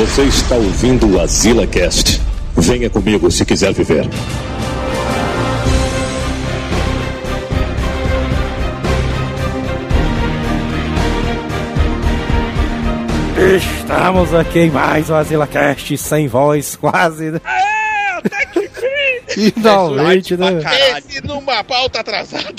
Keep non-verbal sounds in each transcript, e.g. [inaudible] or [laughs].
Você está ouvindo o Azila Cast. Venha comigo se quiser viver. Estamos aqui em mais um Azila Cast sem voz, quase. né? É, até que fim! Finalmente, né? Esse numa pauta atrasada.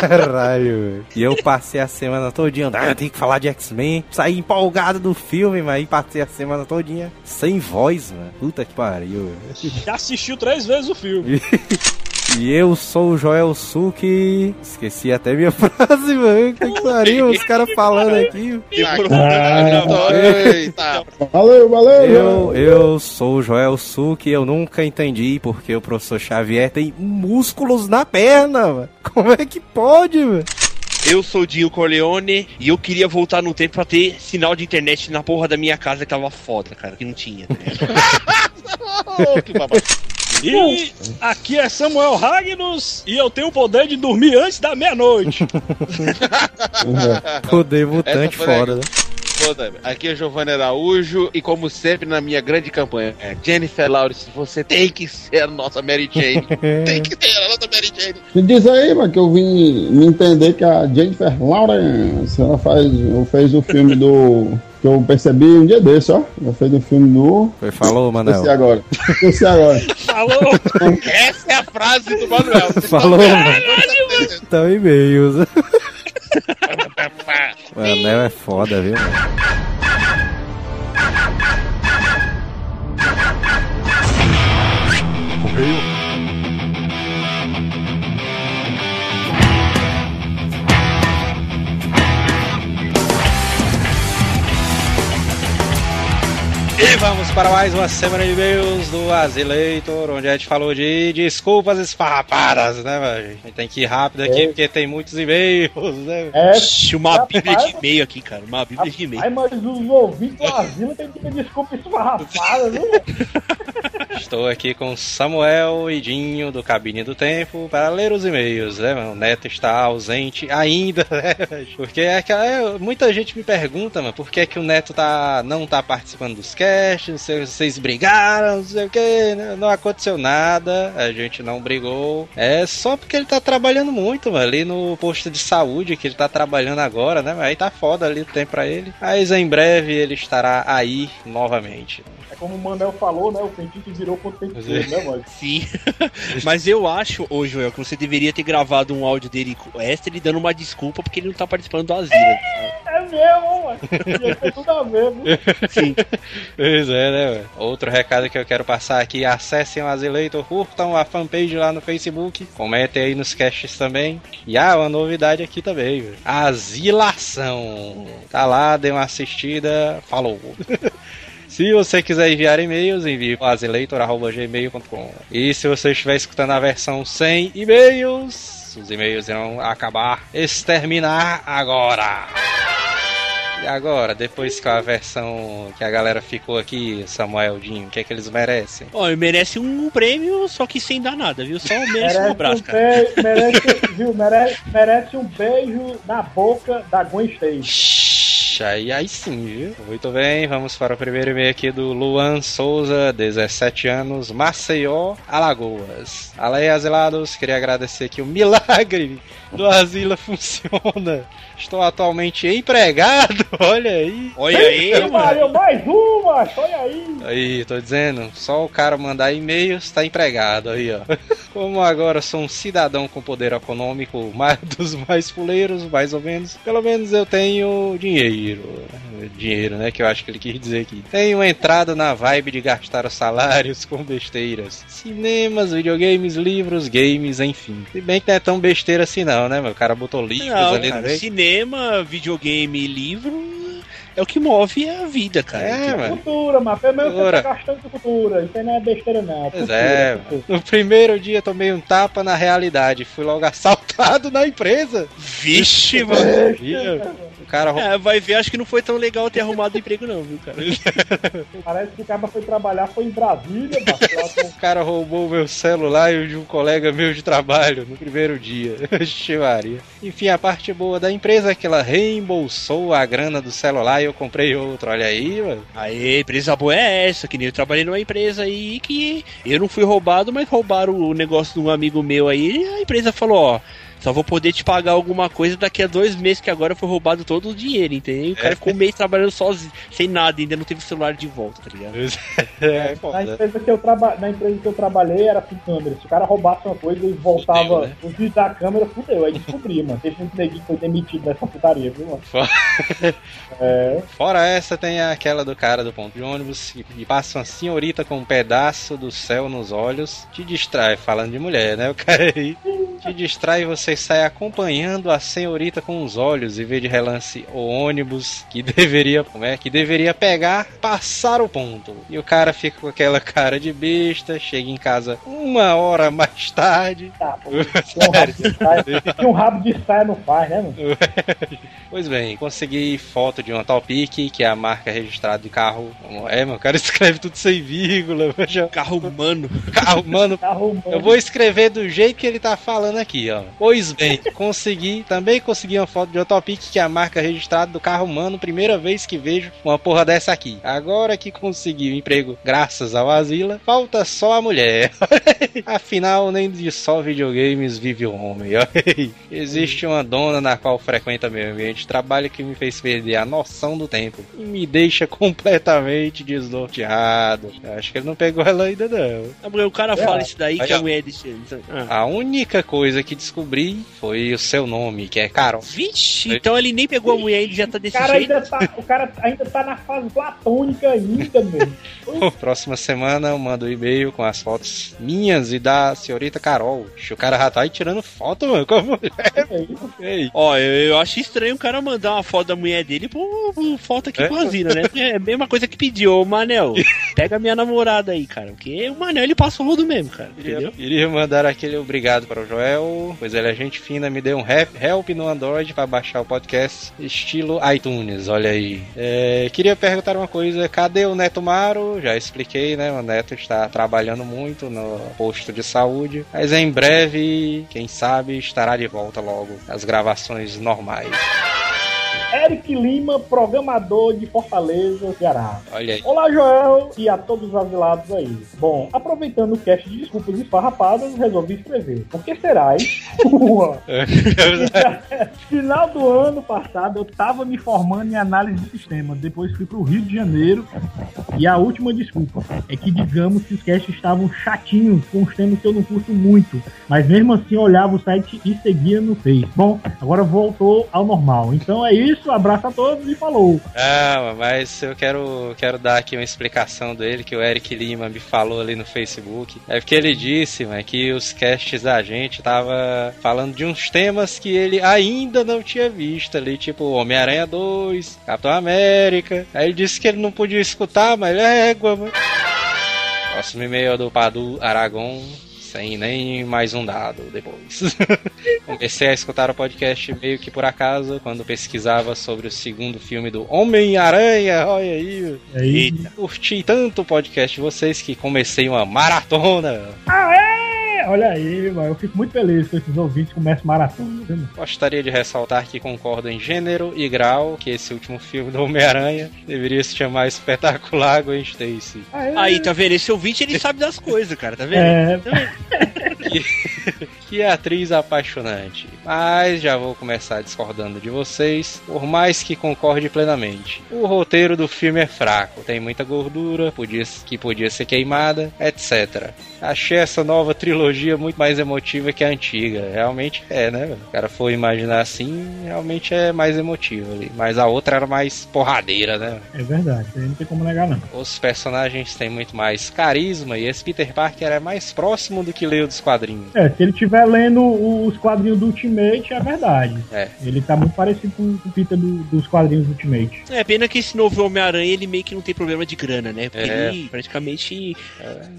Caralho, velho. E eu passei a semana todinha, ah, tem que falar de X-Men. Saí empolgado do filme, mas aí passei a semana todinha sem voz, mano. Puta que pariu. Já assistiu três vezes o filme. [laughs] E eu sou o Joel Suki. Esqueci até minha [laughs] frase, mano. Que pariu, os caras falando aqui. Eita. Valeu, valeu! Eu, eu sou o Joel Suki, eu nunca entendi porque o professor Xavier tem músculos na perna, mano. Como é que pode, mano? Eu sou o Dinho Corleone e eu queria voltar no tempo pra ter sinal de internet na porra da minha casa que tava foda, cara, que não tinha. Oh, [laughs] [laughs] que babado. E aqui é Samuel Ragnos e eu tenho o poder de dormir antes da meia-noite. [laughs] Poder mutante fora, né? Aqui é Giovanni Araújo e como sempre na minha grande campanha, é Jennifer Lawrence, você tem que ser a nossa Mary Jane. [laughs] tem que ser a nossa Mary Jane. Me diz aí, mano, que eu vim me entender que a Jennifer Lawrence, ela faz, fez o filme do... Que eu percebi um dia desse, ó. Ela fez o filme do... Foi, falou, Manel. Esqueci agora. Esqueci agora. Falou! Essa é a frase do Manuel. [laughs] Falou, mano. Então e-mails. [laughs] O anel é foda, viu, mano? Vamos para mais uma semana de e-mails do Azileitor, onde a gente falou de desculpas esfarrapadas, né, velho? A gente tem que ir rápido aqui, porque tem muitos e-mails, né? É, Ixi, uma bíblia de e-mail aqui, cara, uma bíblia de e-mail. Ai, mas os ouvintes do asilo tem que pedir desculpa esfarrapada, viu? [laughs] Estou aqui com Samuel e Dinho do Cabine do Tempo para ler os e-mails, né, mano? O Neto está ausente ainda, [laughs] né? Porque é que é, muita gente me pergunta, mano, por que, que o Neto tá, não tá participando dos casts, vocês brigaram, não sei o que, não aconteceu nada, a gente não brigou. É só porque ele tá trabalhando muito, mano, ali no posto de saúde que ele tá trabalhando agora, né? Aí tá foda ali o tempo pra ele. Mas em breve ele estará aí novamente. É como o Manel falou, né? O pentinho que virou ser, né, mano? [laughs] Sim. [laughs] Mas eu acho, ô Joel, que você deveria ter gravado um áudio dele extra ele dando uma desculpa porque ele não tá participando do asilo. É mesmo, mano. Ia tudo a viu? [laughs] Sim. Pois é, né? velho? Outro recado que eu quero passar aqui: acessem o Azileitor, curtam a fanpage lá no Facebook, comentem aí nos casts também. E ah, uma novidade aqui também: velho. Asilação. Tá lá, dê uma assistida. Falou. Se você quiser enviar e-mails, envie para azileitor.gmail.com. E se você estiver escutando a versão sem e-mails, os e-mails irão acabar, exterminar agora. E agora, depois que a versão que a galera ficou aqui, Samuel Dinho, o que é que eles merecem? Ó, ele merece um prêmio, só que sem dar nada, viu? Só merece um abraço, um cara. beijo, merece, viu, merece, merece um beijo na boca da Gwen Stacy. Shhh, Aí, aí sim, viu? Muito bem, vamos para o primeiro e-mail aqui do Luan Souza, 17 anos, Maceió, Alagoas. Aí, asilados, queria agradecer que o milagre do asilo funciona. Estou atualmente empregado, [laughs] olha aí. Olha aí, Eita, Maria, mais uma, olha aí. Aí, tô dizendo, só o cara mandar e-mails tá empregado aí, ó. [laughs] Como agora sou um cidadão com poder econômico mais [laughs] dos mais fuleiros, mais ou menos, pelo menos eu tenho dinheiro. Dinheiro, né? Que eu acho que ele quis dizer aqui. Tenho entrado na vibe de gastar os salários com besteiras. Cinemas, videogames, livros, games, enfim. Se bem que não é tão besteira assim não, né, meu? O cara botou livros Não, ali no cara, meio. cinema, videogame e livro é o que move a vida, cara. É, Tipo, mano. Cultura, mas pelo menos você tá gastando cultura. Isso aí não é besteira, não. Pois Cultura, é, cultura. no primeiro dia tomei um tapa na realidade. Fui logo [laughs] assaltado na empresa. Vixe, mano. Ih, cara. É, vai ver, acho que não foi tão legal ter arrumado emprego, não, viu, cara? [laughs] Parece que o cara foi trabalhar, foi em Brasília, bateu [laughs] O cara roubou o meu celular e o de um colega meu de trabalho no primeiro dia. [laughs] Chivaria. Enfim, a parte boa da empresa é que ela reembolsou a grana do celular e eu comprei outro. Olha aí, mano. Aí, empresa boa é essa, que nem eu trabalhei numa empresa aí que eu não fui roubado, mas roubaram o negócio de um amigo meu aí, e a empresa falou, ó. Só vou poder te pagar alguma coisa daqui a dois meses, que agora foi roubado todo o dinheiro, entendeu? E o cara ficou um mês trabalhando sozinho, sem nada, ainda não teve o celular de volta, tá ligado? É, Na foda. empresa, que eu traba... Na empresa que eu trabalhei era com câmera. Se o cara roubasse uma coisa e voltava Fudeu, né? da câmera, fudeu. Aí descobri, mano. Teve muito neguinho que foi demitido nessa putaria, viu, mano? [laughs] É. Fora essa, tem aquela do cara do ponto de ônibus que que passa uma senhorita com um pedaço do céu nos olhos, te distrai, falando de mulher, né? O cara aí te distrai e você sai acompanhando a senhorita com os olhos e vê de relance o ônibus que [laughs] deveria, como é, que deveria pegar, passar o ponto. E o cara fica com aquela cara de besta, chega em casa uma hora mais tarde. Tá, pô. Tinha um rabo de saia, [laughs] não faz, né, mano? [laughs] Pois bem, consegui foto de uma Topic, que é a marca registrada de carro. É, meu, o cara escreve tudo sem vírgula. veja. Carro humano. Carro, mano, Tá arrumando. eu vou escrever do jeito que ele tá falando aqui, ó. Pois bem, consegui, também consegui uma foto de uma Topic, que é a marca registrada do carro humano, primeira vez que vejo uma porra dessa aqui. Agora que consegui o emprego graças ao Asila, falta só a mulher. [laughs] Afinal, nem de só videogames vive o homem. [laughs] Existe uma dona na qual frequenta meu ambiente de trabalho que me fez perder a noção do tempo e me deixa completamente desnorteado. Eu acho que ele não pegou ela ainda não. O cara fala isso daí que a mulher disse. Ah. A única coisa que descobri foi o seu nome, que é Carol. Vixe, então ele nem pegou a mulher, ele já tá O desse cara, jeito. ainda tá, o cara ainda tá na fase platônica ainda, mesmo. [laughs] Próxima semana eu mando um e-mail com as fotos minhas e da senhorita Carol. O cara já tá aí tirando foto, mano, com a mulher. [laughs] É. Ó, eu, eu acho estranho o cara mandar uma foto da mulher dele por, por foto aqui É? com a Zina, né? É a mesma coisa que pediu, ô Manel, [laughs] pega minha namorada aí, cara. Porque o Manel ele passa o rodo mesmo, cara. Entendeu? Iria, iria mandar aquele obrigado para o Joel, pois ele é gente fina, me deu um help no Android para baixar o podcast estilo iTunes, olha aí. É, queria perguntar uma coisa, cadê o Neto Maro? Já expliquei, né? O Neto está trabalhando muito no posto de saúde, mas em breve, quem sabe, estará de volta logo às gravações normais. Eric Lima, programador de Fortaleza, Ceará. Olha aí. Olá, Joel, e a todos os asilados aí. Bom, aproveitando o cast de desculpas esfarrapadas, resolvi escrever. Por que será, hein? [laughs] [laughs] Final do ano passado, eu tava me formando em análise de sistemas. Depois fui pro Rio de Janeiro. E a última desculpa é que, digamos que os casts estavam chatinhos com os temas que eu não curto muito. Mas mesmo assim, eu olhava o site e seguia no Face. Bom, agora voltou ao normal. Então é isso, abraço a todos e falou. Ah, mas eu quero, quero dar aqui uma explicação dele que o Eric Lima me falou ali no Facebook. É porque ele disse, mano, que os casts da gente tava falando de uns temas que ele ainda não tinha visto ali, tipo Homem-Aranha 2, Capitão América. Aí ele disse que ele não podia escutar, mas é égua, mano. Próximo e-mail é do Padu Aragon. Sem nem mais um dado depois. [laughs] Comecei a escutar o podcast meio que por acaso, quando pesquisava sobre o segundo filme do Homem-Aranha. Olha aí. É isso. Curti tanto o podcast de vocês que comecei uma maratona. Aê! Olha aí, mano. Eu fico muito feliz com esses ouvintes que começam maratona. viu? Gostaria de ressaltar que concordo em gênero e grau que esse último filme do Homem-Aranha deveria se chamar Espetacular Gwen Stacy. Aê! Aí, tá vendo? Esse ouvinte ele sabe das coisas, cara, tá vendo? É, Tá vendo? [laughs] Que atriz apaixonante. Mas já vou começar discordando de vocês, por mais que concorde plenamente. O roteiro do filme é fraco, tem muita gordura, podia, que podia ser queimada, etc. Achei essa nova trilogia muito mais emotiva que a antiga. Realmente é, né? O cara for imaginar assim, realmente é mais emotivo ali. Mas a outra era mais porradeira, né? é verdade. Não tem como negar, não. Os personagens têm muito mais carisma e esse Peter Parker é mais próximo do que leu dos quadrinhos. É, se ele estiver lendo os quadrinhos do Ultimate é verdade. É. Ele tá muito parecido com o Peter do- dos quadrinhos Ultimate. É pena que esse novo Homem-Aranha ele meio que não tem problema de grana, né? Porque É. ele praticamente.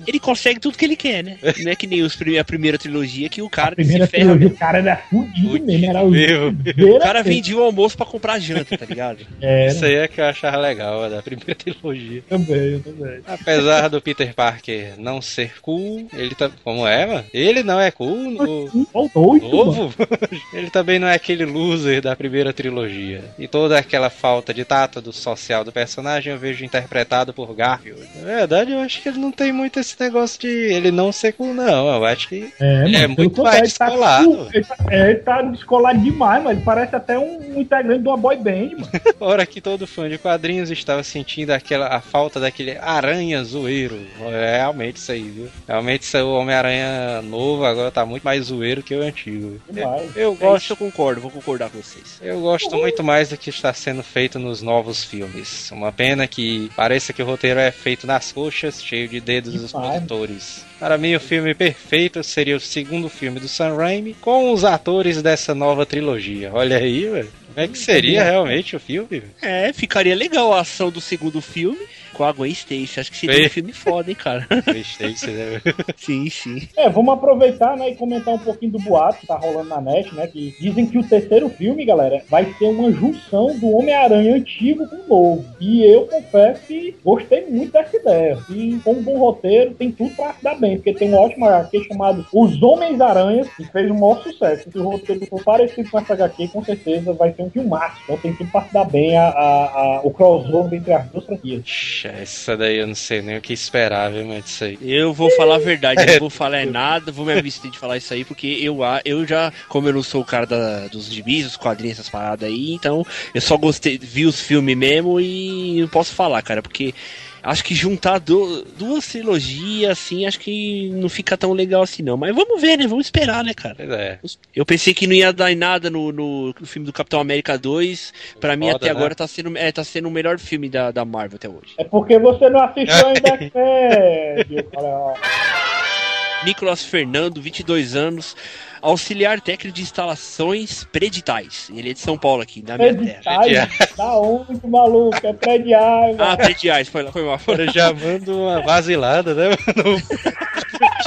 Ele consegue tudo que ele quer, né? Não é que nem os prime- a primeira trilogia que o cara A primeira ferra. trilogia, mesmo. o cara era fudido mesmo, era o mesmo. O [laughs] cara vendia o almoço pra comprar janta, tá ligado? [laughs] Era, Isso aí é que eu achava legal, da primeira trilogia. também, eu também. Apesar do Peter Parker não ser cool, ele tá. Como é, mano? Ele não é cool no Faltou oito, mano. novo. [laughs] ele também não é aquele loser da primeira trilogia. E toda aquela falta de tato do social do personagem eu vejo interpretado por Garfield. Na verdade, eu acho que ele não tem muito esse negócio de ele não ser cool, não. Eu acho que É, Ele é mano, muito mais descolado. Ele tá, é, ele tá descolado demais, mas ele parece até um, um integrante de uma boy band, mano. [laughs] hora que todo fã de quadrinhos estava sentindo aquela, a falta daquele aranha zoeiro. É realmente isso aí, viu? Realmente isso, o Homem-Aranha novo agora tá muito mais zoeiro que o antigo. Demais. Eu É gosto eu concordo, vou concordar com vocês. Eu gosto muito mais do que está sendo feito nos novos filmes. Uma pena que pareça que o roteiro é feito nas coxas, cheio de dedos dos Demais. produtores. Para mim, o filme perfeito seria o segundo filme do Sam Raimi com os atores dessa nova trilogia. Olha aí, velho. Como é que seria realmente o filme? É, ficaria legal a ação do segundo filme com a Gwen Stacy. Acho que seria um filme foda, hein, cara? Gostei, você deve- sim, sim. É, vamos aproveitar, né, e comentar um pouquinho do boato que tá rolando na net, né, que dizem que o terceiro filme, galera, vai ser uma junção do Homem-Aranha antigo com o novo. E eu confesso que gostei muito dessa ideia. E com um bom roteiro, tem tudo pra se dar bem, porque tem um ótimo HQ chamado Os Homens-Aranhas, que fez um maior sucesso. Se o roteiro for parecido com essa HQ, com certeza vai ser um filmaço. Então tem tudo pra se dar bem a, a- a- o crossover entre as duas franquias. Essa daí eu não sei nem o que esperar, viu, mas isso aí. Eu vou falar a verdade, [laughs] eu não vou falar é nada, vou me abster de falar isso aí, porque eu, eu já, como eu não sou o cara da- dos gibis, dos quadrinhos, essas paradas aí, então eu só gostei, vi os filmes mesmo e não posso falar, cara, porque acho que juntar du- duas trilogias, assim, acho que não fica tão legal assim não. Mas vamos ver, né? Vamos esperar, né, cara? É. Eu pensei que não ia dar em nada no, no, no filme do Capitão América 2. Pra mim, Foda, até né? agora tá sendo, é, tá sendo o melhor filme da, da Marvel até hoje. É porque você não assistiu ainda viu, [laughs] cara? Nicolas Fernando, 22 anos, auxiliar técnico de instalações preditais. Ele é de São Paulo aqui, da minha terra. Prediais, da onde, maluco? É prediais. Ah, prediais, foi lá, foi mal. Agora já manda uma vasilada, né, [laughs] mano?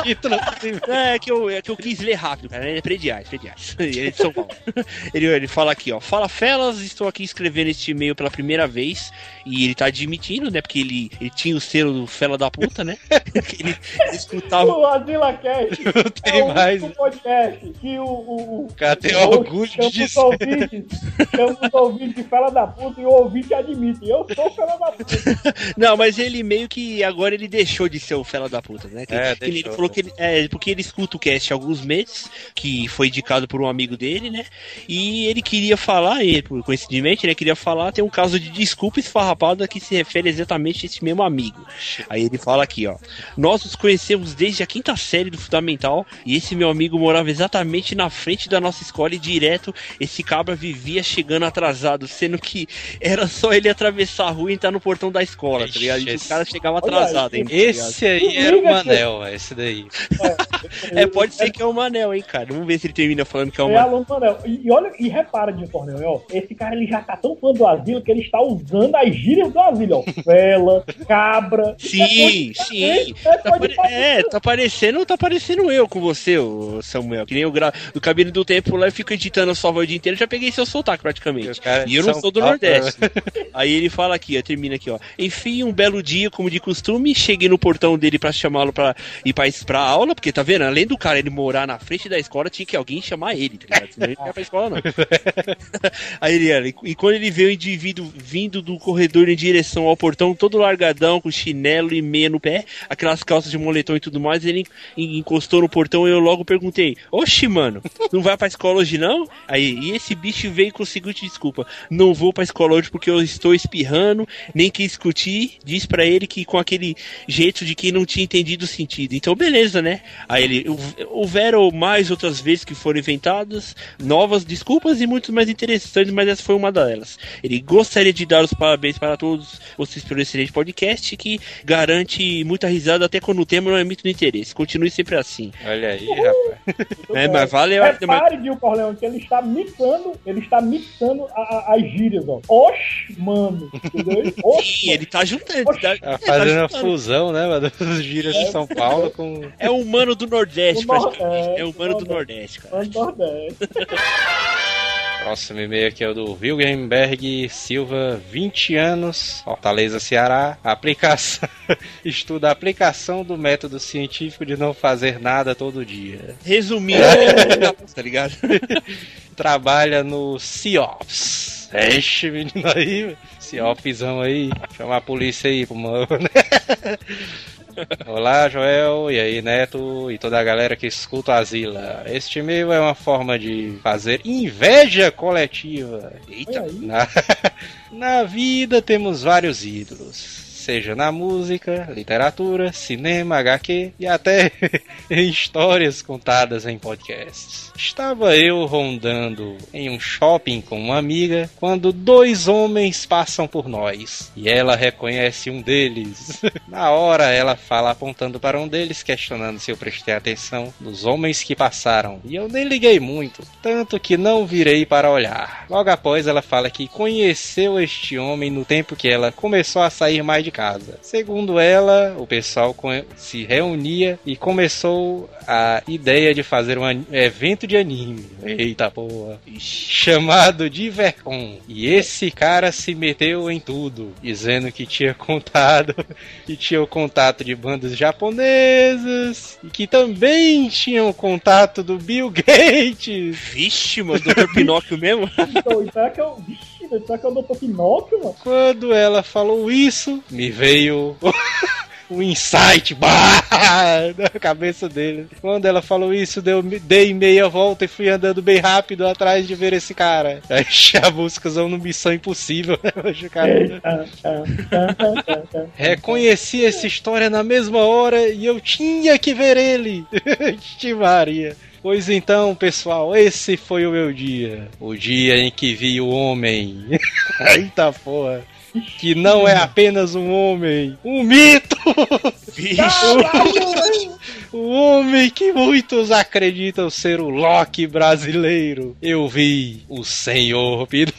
Título assim. É que, eu, é que eu quis ler rápido, cara. Ele é prediais, prediais. Ele é de São Paulo. [laughs] Ele, ele fala aqui, ó. Fala Felas, estou aqui escrevendo este e-mail pela primeira vez. E ele tá admitindo, né? Porque ele, ele tinha o selo do Fela da puta, né? [laughs] Que ele, ele escutava. O Azila Cast [laughs] tem é o mais. único podcast que o, o, o cara tem o orgulho de dizer. ouvintes, chama os ouvintes de fela da puta e o ouvinte admite. Eu sou fela da puta. [laughs] Não, mas ele meio que agora ele deixou de ser o fela da puta, né? Que, É, que ele deixou. falou que ele, é, porque ele escuta o cast há alguns meses, que foi indicado por um amigo dele, né? E ele queria falar, e por coincidentemente, ele queria falar, tem um caso de desculpa esfarrapada que se refere exatamente a esse mesmo amigo. Aí ele fala aqui, ó. Nós nos conhecemos desde a quinta série do Fundamental e esse meu amigo morava exatamente na frente da nossa escola e direto esse cabra vivia chegando atrasado, sendo que era só ele atravessar a rua e entrar no portão da escola, tá ligado? E Ixi, o cara chegava atrasado tá ligado? Esse aí era o Manel, esse daí. É, pode ser que é o Manel, hein, cara. Vamos ver se ele termina falando que é o É Manel. Manel. E, olha, e repara de torneio, ó. Esse cara ele já tá tão fã do asilo que ele está usando as gírias do asilo, ó. Vela, cabra. Sim, sim. É, Tá pare- É, tá parecendo, tá parecendo eu com você, ô Samuel. Que nem eu gra... do cabine do tempo lá eu fico editando a sua voz o dia inteiro, já peguei seu sotaque praticamente. E eu não são sou do Paulo, Nordeste. Aí ele fala aqui, ó, termina aqui, ó. Enfim, um belo dia, como de costume, cheguei no portão dele pra chamá-lo pra ir pra, pra aula, porque tá vendo? Além do cara ele morar na frente da escola, tinha que alguém chamar ele, tá ligado? Senão ele não ia pra escola, não. [laughs] Aí ele e quando ele vê o indivíduo vindo do corredor em direção ao portão, todo largadão, com chinelo e meia no pé, aquelas calças de moletom e tudo mais, ele en- encostou no portão e eu logo perguntei: Oxi, mano, não vai pra escola hoje não? Aí, e esse bicho veio com o seguinte desculpa: Não vou pra escola hoje porque eu estou espirrando, nem quis discutir. Diz pra ele que com aquele jeito de quem não tinha entendido o sentido. Então, beleza, né? Aí ele, "Houve- houveram mais outras vezes que foram inventadas, novas desculpas e muito mais interessantes, mas essa foi uma delas. Ele gostaria de dar os parabéns para todos vocês pelo excelente podcast que garante muita risada até quando o tema não é muito do interesse. Continue sempre assim. Olha aí, rapaz. É, mas vale a Repare, Gil Corleone, que ele está mixando, ele está mixando a- a- as gírias, ó. Oxe, mano. Entendeu? Sim, ele tá juntando. ele tá- Tá ele tá fazendo a fusão, né, mano? [laughs] Dos gírias de São Paulo com. É o humano do Nordeste, O praticamente. é, É o humano do Nordeste, cara. mano do Nordeste. [laughs] Próximo e-mail aqui é o do Wilgenberg Silva, 20 anos, Fortaleza, Ceará. Aplicação. [laughs] Estuda a aplicação do método científico de não fazer nada todo dia. Resumindo, [laughs] tá ligado? [laughs] Trabalha no CIOPS. Este menino aí, CIOPsão aí. Chama a polícia aí, pro mano. Olá, Joel, e aí, Neto, e toda a galera que escuta a Zila. Este e-mail é uma forma de fazer inveja coletiva. Eita. Na, [laughs] na vida temos vários ídolos, seja na música, literatura, cinema, HQ e até [laughs] em histórias contadas em podcasts. Estava eu rondando em um shopping com uma amiga quando dois homens passam por nós e ela reconhece um deles. [laughs] Na hora ela fala apontando para um deles, questionando se eu prestei atenção nos homens que passaram. E eu nem liguei muito, tanto que não virei para olhar. Logo após ela fala que conheceu este homem no tempo que ela começou a sair mais de casa. Segundo ela, o pessoal se reunia e começou a ideia de fazer um evento de anime. Eita porra. Chamado de Vercon. E esse cara se meteu em tudo, dizendo que tinha contado [laughs] que tinha o contato de bandas japonesas e que também tinha o contato do Bill Gates. Vixe, mano, Dr. Pinóquio mesmo? Então, será que eu. Velho, será que eu dou Pinóquio, mano? Quando ela falou isso, me veio [laughs] um insight bah, [laughs] na cabeça dele. Quando ela falou isso, deu, dei meia volta e fui andando bem rápido atrás de ver esse cara. Aí [laughs] a músicazão no Missão Impossível, né? Hoje o cara ah, ah, ah. reconheci essa história na mesma hora e eu tinha que ver ele. Ixi, Maria. Pois então, pessoal, esse foi o meu dia. O dia em que vi o homem. [laughs] Eita porra. Que não é apenas um homem, um mito! o [laughs] homem que muitos acreditam ser o Loki brasileiro. Eu vi o Senhor Pinóquio.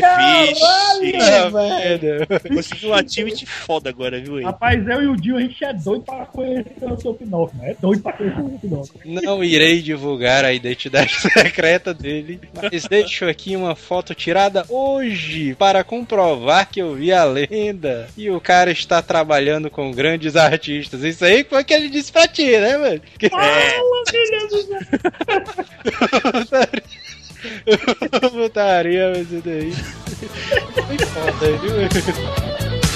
Caralho, velho. Conseguiu um ativity foda agora, viu? aí? Rapaz, eu e o Dio, a gente é doido pra conhecer o seu Pinóquio, né? É doido pra conhecer o seu Pinóquio. Não irei divulgar a identidade [laughs] secreta dele, mas deixo aqui uma foto tirada hoje para comprovar que eu vi a lenda e o cara está trabalhando com grandes artistas. Isso aí foi o que ele disse pra ti, né, mano? Que- Putaria, [laughs] mas isso daí. Foi foda, viu?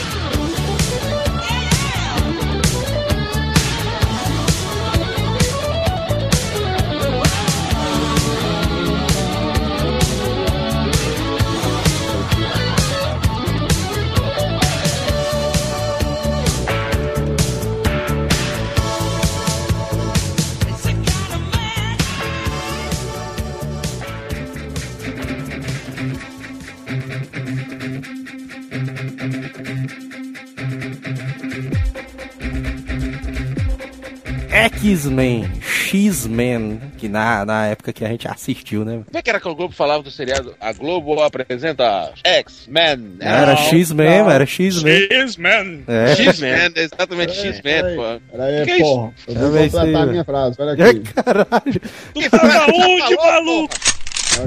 X-Men, X-Men, que na, na época que a gente assistiu, né? Como é que era que o Globo falava do seriado? A Globo apresenta X-Men. Era X-Men, era X-Men. X-Men. É. X-Men, exatamente Peraí, X-Men, peraí. pô. Pera aí, Que que é isso? porra. Eu É, vou vai ser, completar a minha frase. Pera aqui. Caralho. Tu tá onde, maluco?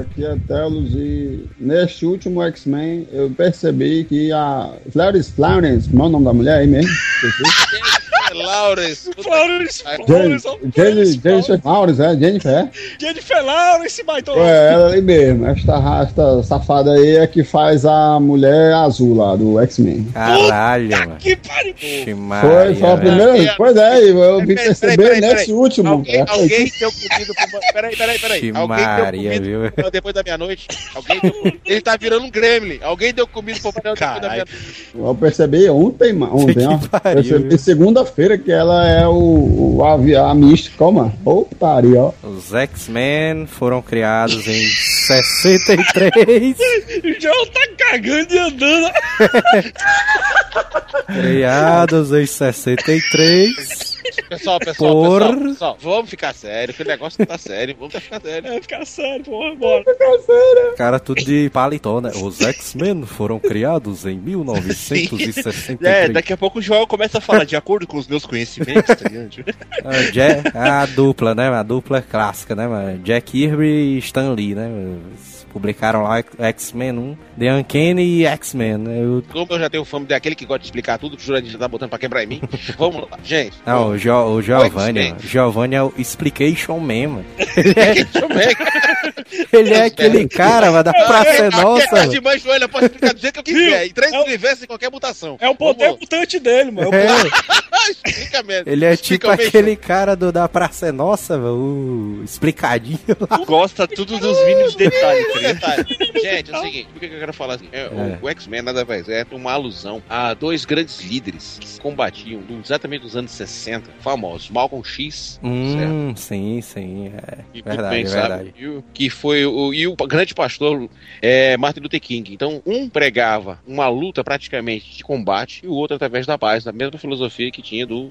Aqui é Telos e neste último X-Men eu percebi que a Florence Florence, como é o nome da mulher aí mesmo? [laughs] Lawrence. Flores, Flores, Jenny- Jennifer Lawrence, é? Jennifer? Jennifer Lawrence, baitola. É, ela ali mesmo. Esta, esta safada aí é que faz a mulher azul lá do X-Men. Caralho, mano. Que pariu. Foi, foi a primeira vez. Pois é, eu vim perceber nesse último. Alguém, É, alguém deu comida pro... Peraí, peraí, peraí. Alguém Maria, deu viu? comida depois da meia-noite. Alguém deu... Ele tá virando um gremlin. Alguém deu comida pro Noel depois da meia-noite. Eu percebi ontem, ontem, ó. Percebi viu? segunda-feira Caveira, que ela é o, o avião, a mística, como? Ô, putaria, ó. Os X-Men foram criados em 63, [laughs] O João tá cagando e andando. [laughs] criados em 63. Pessoal, pessoal, Por- pessoal, pessoal, vamos ficar sério, que o negócio não tá sério, vamos ficar sério. É, ficar sério, porra, bora. Cara, tudo de paletó, né? Os X-Men foram criados em 1963. [laughs] É, daqui a pouco o João começa a falar de acordo com os meus conhecimentos, tá ligado? [laughs] A, Ja- a dupla, né? A dupla clássica, né? mano? Jack Kirby e Stan Lee, né? Publicaram lá X-Men 1, The Uncanny e X-Men. né? Eu- Como eu já tenho fama daquele que gosta de explicar tudo, que o Jurandir já tá botando pra quebrar em mim. [laughs] Vamos lá, gente. Não, o, jo o Giovanni. Giovanni é o Explication Man, mano. [laughs] Eu [laughs] ver. Ele é aquele cara, mano, da Praça é Nossa, mano. de mãe joelho, eu posso explicar do jeito que eu quiser. Em três É universos em qualquer mutação. É o poder Vamos mutante dele, mano. É o É, Explica mesmo. ele é Explica tipo aquele cara do, da Praça é Nossa, o explicadinho lá. [laughs] Gosta tudo dos mínimos detalhes, tá Um ligado? detalhe. Gente, é o seguinte, por que eu quero falar assim? É, o- É. O, X-Men nada mais é uma alusão a dois grandes líderes que se combatiam exatamente nos anos 60, famosos, Malcolm X, certo? Hum, sim, sim, é E verdade, bem, sabe? verdade. E o- que foi o, e o grande pastor é, Martin Luther King. Então, um pregava uma luta praticamente de combate e o outro através da paz, da mesma filosofia que tinha do,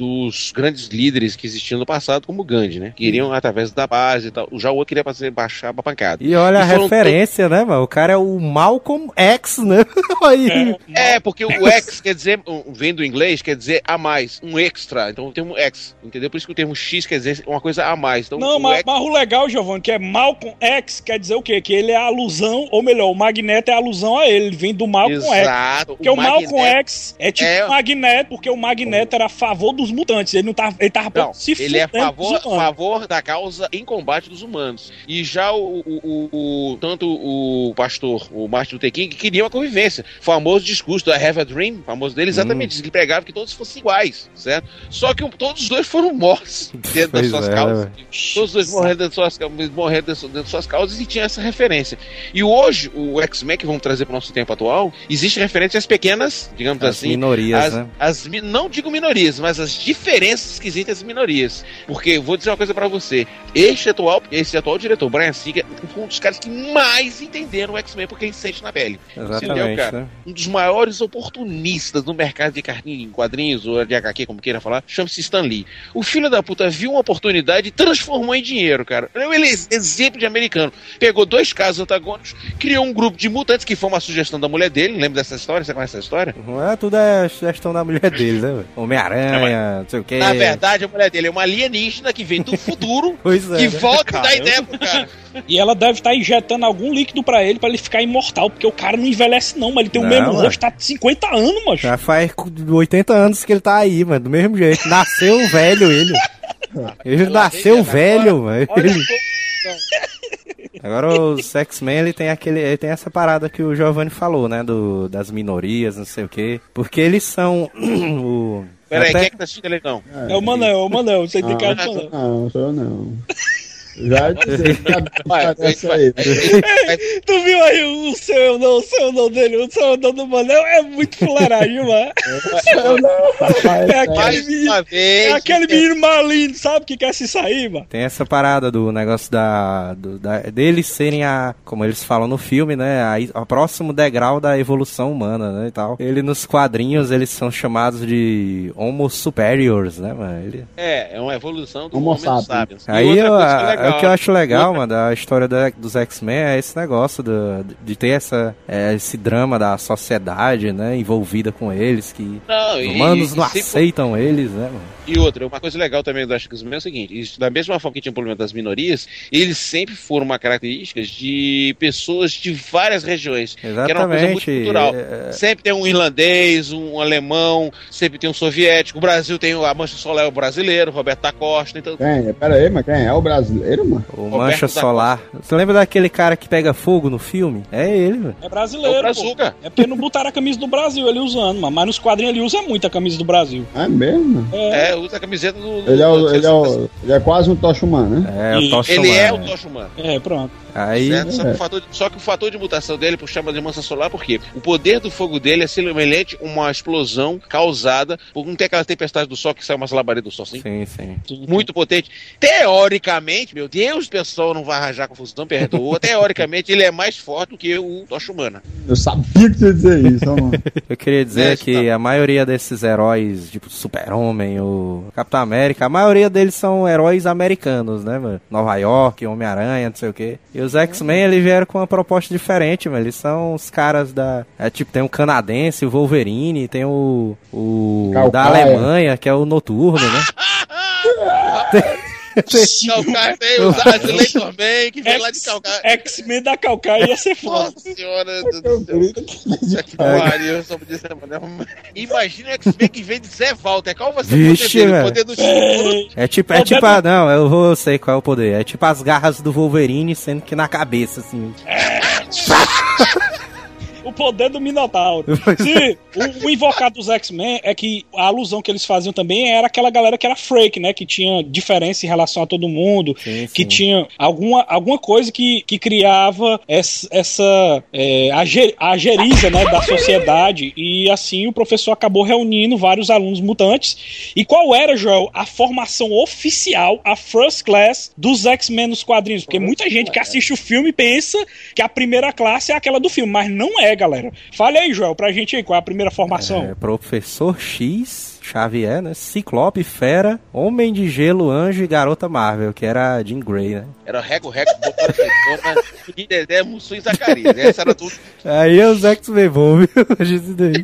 dos grandes líderes que existiam no passado, como Gandhi, né? Que iriam através da paz e tal. Já o outro queria fazer baixar pra pancada. E olha a E foram referência, né, mano? O cara é o Malcolm X, né? [laughs] Aí. É, porque o X quer dizer, vem do inglês, quer dizer a mais, um extra. Então o termo X, entendeu? Por isso que o termo X quer dizer uma coisa a mais. Então, Não, o mas, X- mas o legal, Giovanni, que é Malcolm X, quer dizer o quê? Que ele é a alusão, ou melhor, o Magneto é a alusão a ele, ele vem do Malcolm X. Exato. Porque o, Malcolm Magneto- X é tipo É. o Magneto, porque o Magneto era a favor dos mutantes. Ele não tava, ele tava Não, se ele é a favor, favor da causa em combate dos humanos. E já o, o- o- o- tanto o pastor, o Martin Luther King, queria uma convivência. O famoso discurso da Have a Dream, famoso dele, exatamente isso. Ele pregava que todos fossem iguais, certo? Só que um- todos os dois foram mortos [laughs] dentro das suas é, causas. né? Todos os dois morreram dentro das suas, morreram dentro das suas causas e tinha essa referência. E hoje, o X-Men que vamos trazer para o nosso tempo atual, existe referência às pequenas, digamos As assim, minorias, as, né? as não digo minorias, mas as diferenças que existem entre as minorias. Porque vou dizer uma coisa pra você: este atual, esse atual diretor, Brian Singer, foi um dos caras que mais entenderam o X-Men porque ele sente na pele. Entendeu, Exatamente, cara? né? Um dos maiores oportunistas no mercado de cartinha, em quadrinhos ou de HQ, como queira falar, chama-se Stan Lee. O filho da puta viu uma oportunidade e transformou em dinheiro, cara. Ele é exemplo de americano. Pegou dois casos antagônicos, criou um grupo de mutantes, que foi uma sugestão da mulher dele. Lembra dessa história? Você conhece essa história? Não é tudo é sugestão da mulher dele, né? velho? Não sei o quê. Na verdade, a mulher dele é uma alienígena que vem do futuro [laughs] Pois é. e né? volta e dá ideia pro cara. E ela deve estar injetando algum líquido pra ele, pra ele ficar imortal, porque o cara não envelhece não, mas ele tem o Não, mesmo mano. rosto, tá de 50 anos, mano. Já faz 80 anos que ele tá aí, mano. Do mesmo jeito. Nasceu velho ele. Ele nasceu velho, mano. Olha Ele- como- Agora os X-Men, ele tem aquele, ele tem essa parada que o Giovanni falou, né, do, das minorias, não sei o quê, porque eles são [clears throat] o Peraí, até- quem é que tá assistindo televisão? É o Manel, é o Manel, você tem cara de Manel. não, sou eu não. [laughs] Já disse que aí. [laughs] Tu viu aí o seu não, o seu não dele, o seu não do Manel é muito fuleiragem, mano. Eu [laughs] não, rapaz. É aquele menino, é aquele menino sabe, que quer se sair, mano. Tem essa parada do negócio da, do, da deles serem a, como eles falam no filme, né, a, a próximo degrau da evolução humana, né, e tal. Ele nos quadrinhos eles são chamados de Homo superiors, né, mano. Ele, É, é uma evolução do Homo Homo sapiens. sapiens. Aí eu, que é legal, o que eu acho legal, mano, da história da- dos X-Men é esse negócio do- de ter essa, é, esse drama da sociedade, né, envolvida com eles, que Não, os e- humanos e não sempre- aceitam eles, né, mano. E outra, uma coisa legal também do X-Men é o seguinte: isso, da mesma forma que tinha o problema das minorias, eles sempre foram uma característica de pessoas de várias regiões. Que era uma coisa muito Exatamente. cultural. é- Sempre tem um irlandês, um alemão, sempre tem um soviético. O Brasil tem o- a Mancha Solar é o brasileiro, Roberto da Costa. Então, Quem? Pera aí, mas quem é o brasileiro? Brasileiro, mano. O Roberto Mancha Solar. Você lembra daquele cara que pega fogo no filme? É ele, velho. É É brasileiro. o Brazuca. pô. É porque não botaram a camisa do Brasil ele usando, mano. Mas nos quadrinhos ele usa muito a camisa do Brasil. É mesmo? É, usa a camiseta do. Ele é, o- ele, é o- ele é quase um Tocha Humano, né? É, o Tocha Ele é o Humano. Tocha Humano. É, pronto. Aí? Só, que É. o fator de, só que o fator de mutação dele por chama de mancha solar, porque o poder do fogo dele é semelhante a uma explosão causada por não ter aquela tempestade do sol que sai umas labaredas do sol, assim. sim, sim. Muito potente. Teoricamente, meu Deus, pessoal, não vai arranjar confusão, perdoa. [laughs] Teoricamente, ele é mais forte do que o Tocha Humana. Eu sabia que você ia dizer isso, mano. [laughs] Eu queria dizer É, que tá. a maioria desses heróis, tipo Super-Homem, o Capitão América, a maioria deles são heróis americanos, né, mano? Nova York, Homem-Aranha, não sei o quê. E os X-Men, eles vieram com uma proposta diferente, mano. Eles são os caras da. É tipo, tem o canadense, o Wolverine, tem o. O. Da Calcaia. Alemanha, que é o Noturno, né? [laughs] Calcaia tem o Asley também, que vem lá de Calcaia. X-Men da Calcaia ia ser foda. Nossa senhora do [laughs] do céu. Que pariu, só podia ser. Imagina o X-Men que vem de Zé Walter. Qual ser Vixe, o poder dele? velho. O poder do escuro? É tipo, é tipo, a, não, eu vou, eu sei qual é o poder. É tipo as garras do Wolverine, sendo que na cabeça, assim. [laughs] O poder do Minotauro. [laughs] Sim, o, o invocado dos X-Men é que a alusão que eles faziam também era aquela galera que era freak, né? Que tinha diferença em relação a todo mundo, Sim, que sim. tinha alguma, alguma coisa que, que criava essa, essa é, a geriza né, da sociedade. E assim o professor acabou reunindo vários alunos mutantes. E qual era, Joel, a formação oficial, a first class dos X-Men nos quadrinhos? Porque muita gente que assiste o filme pensa que a primeira classe é aquela do filme, mas não é, galera. Fale aí, Joel, pra gente aí qual é a primeira formação. É, professor X, Xavier, né? Ciclope, Fera, Homem de Gelo, Anjo e Garota Marvel, que era a Jean Grey, né? Era Rego, Rego, Doutora Tetona, de Dedé, Mussum e Zacarias. Essa era tudo. Aí é os X-Men bom, viu? [laughs] Isso daí.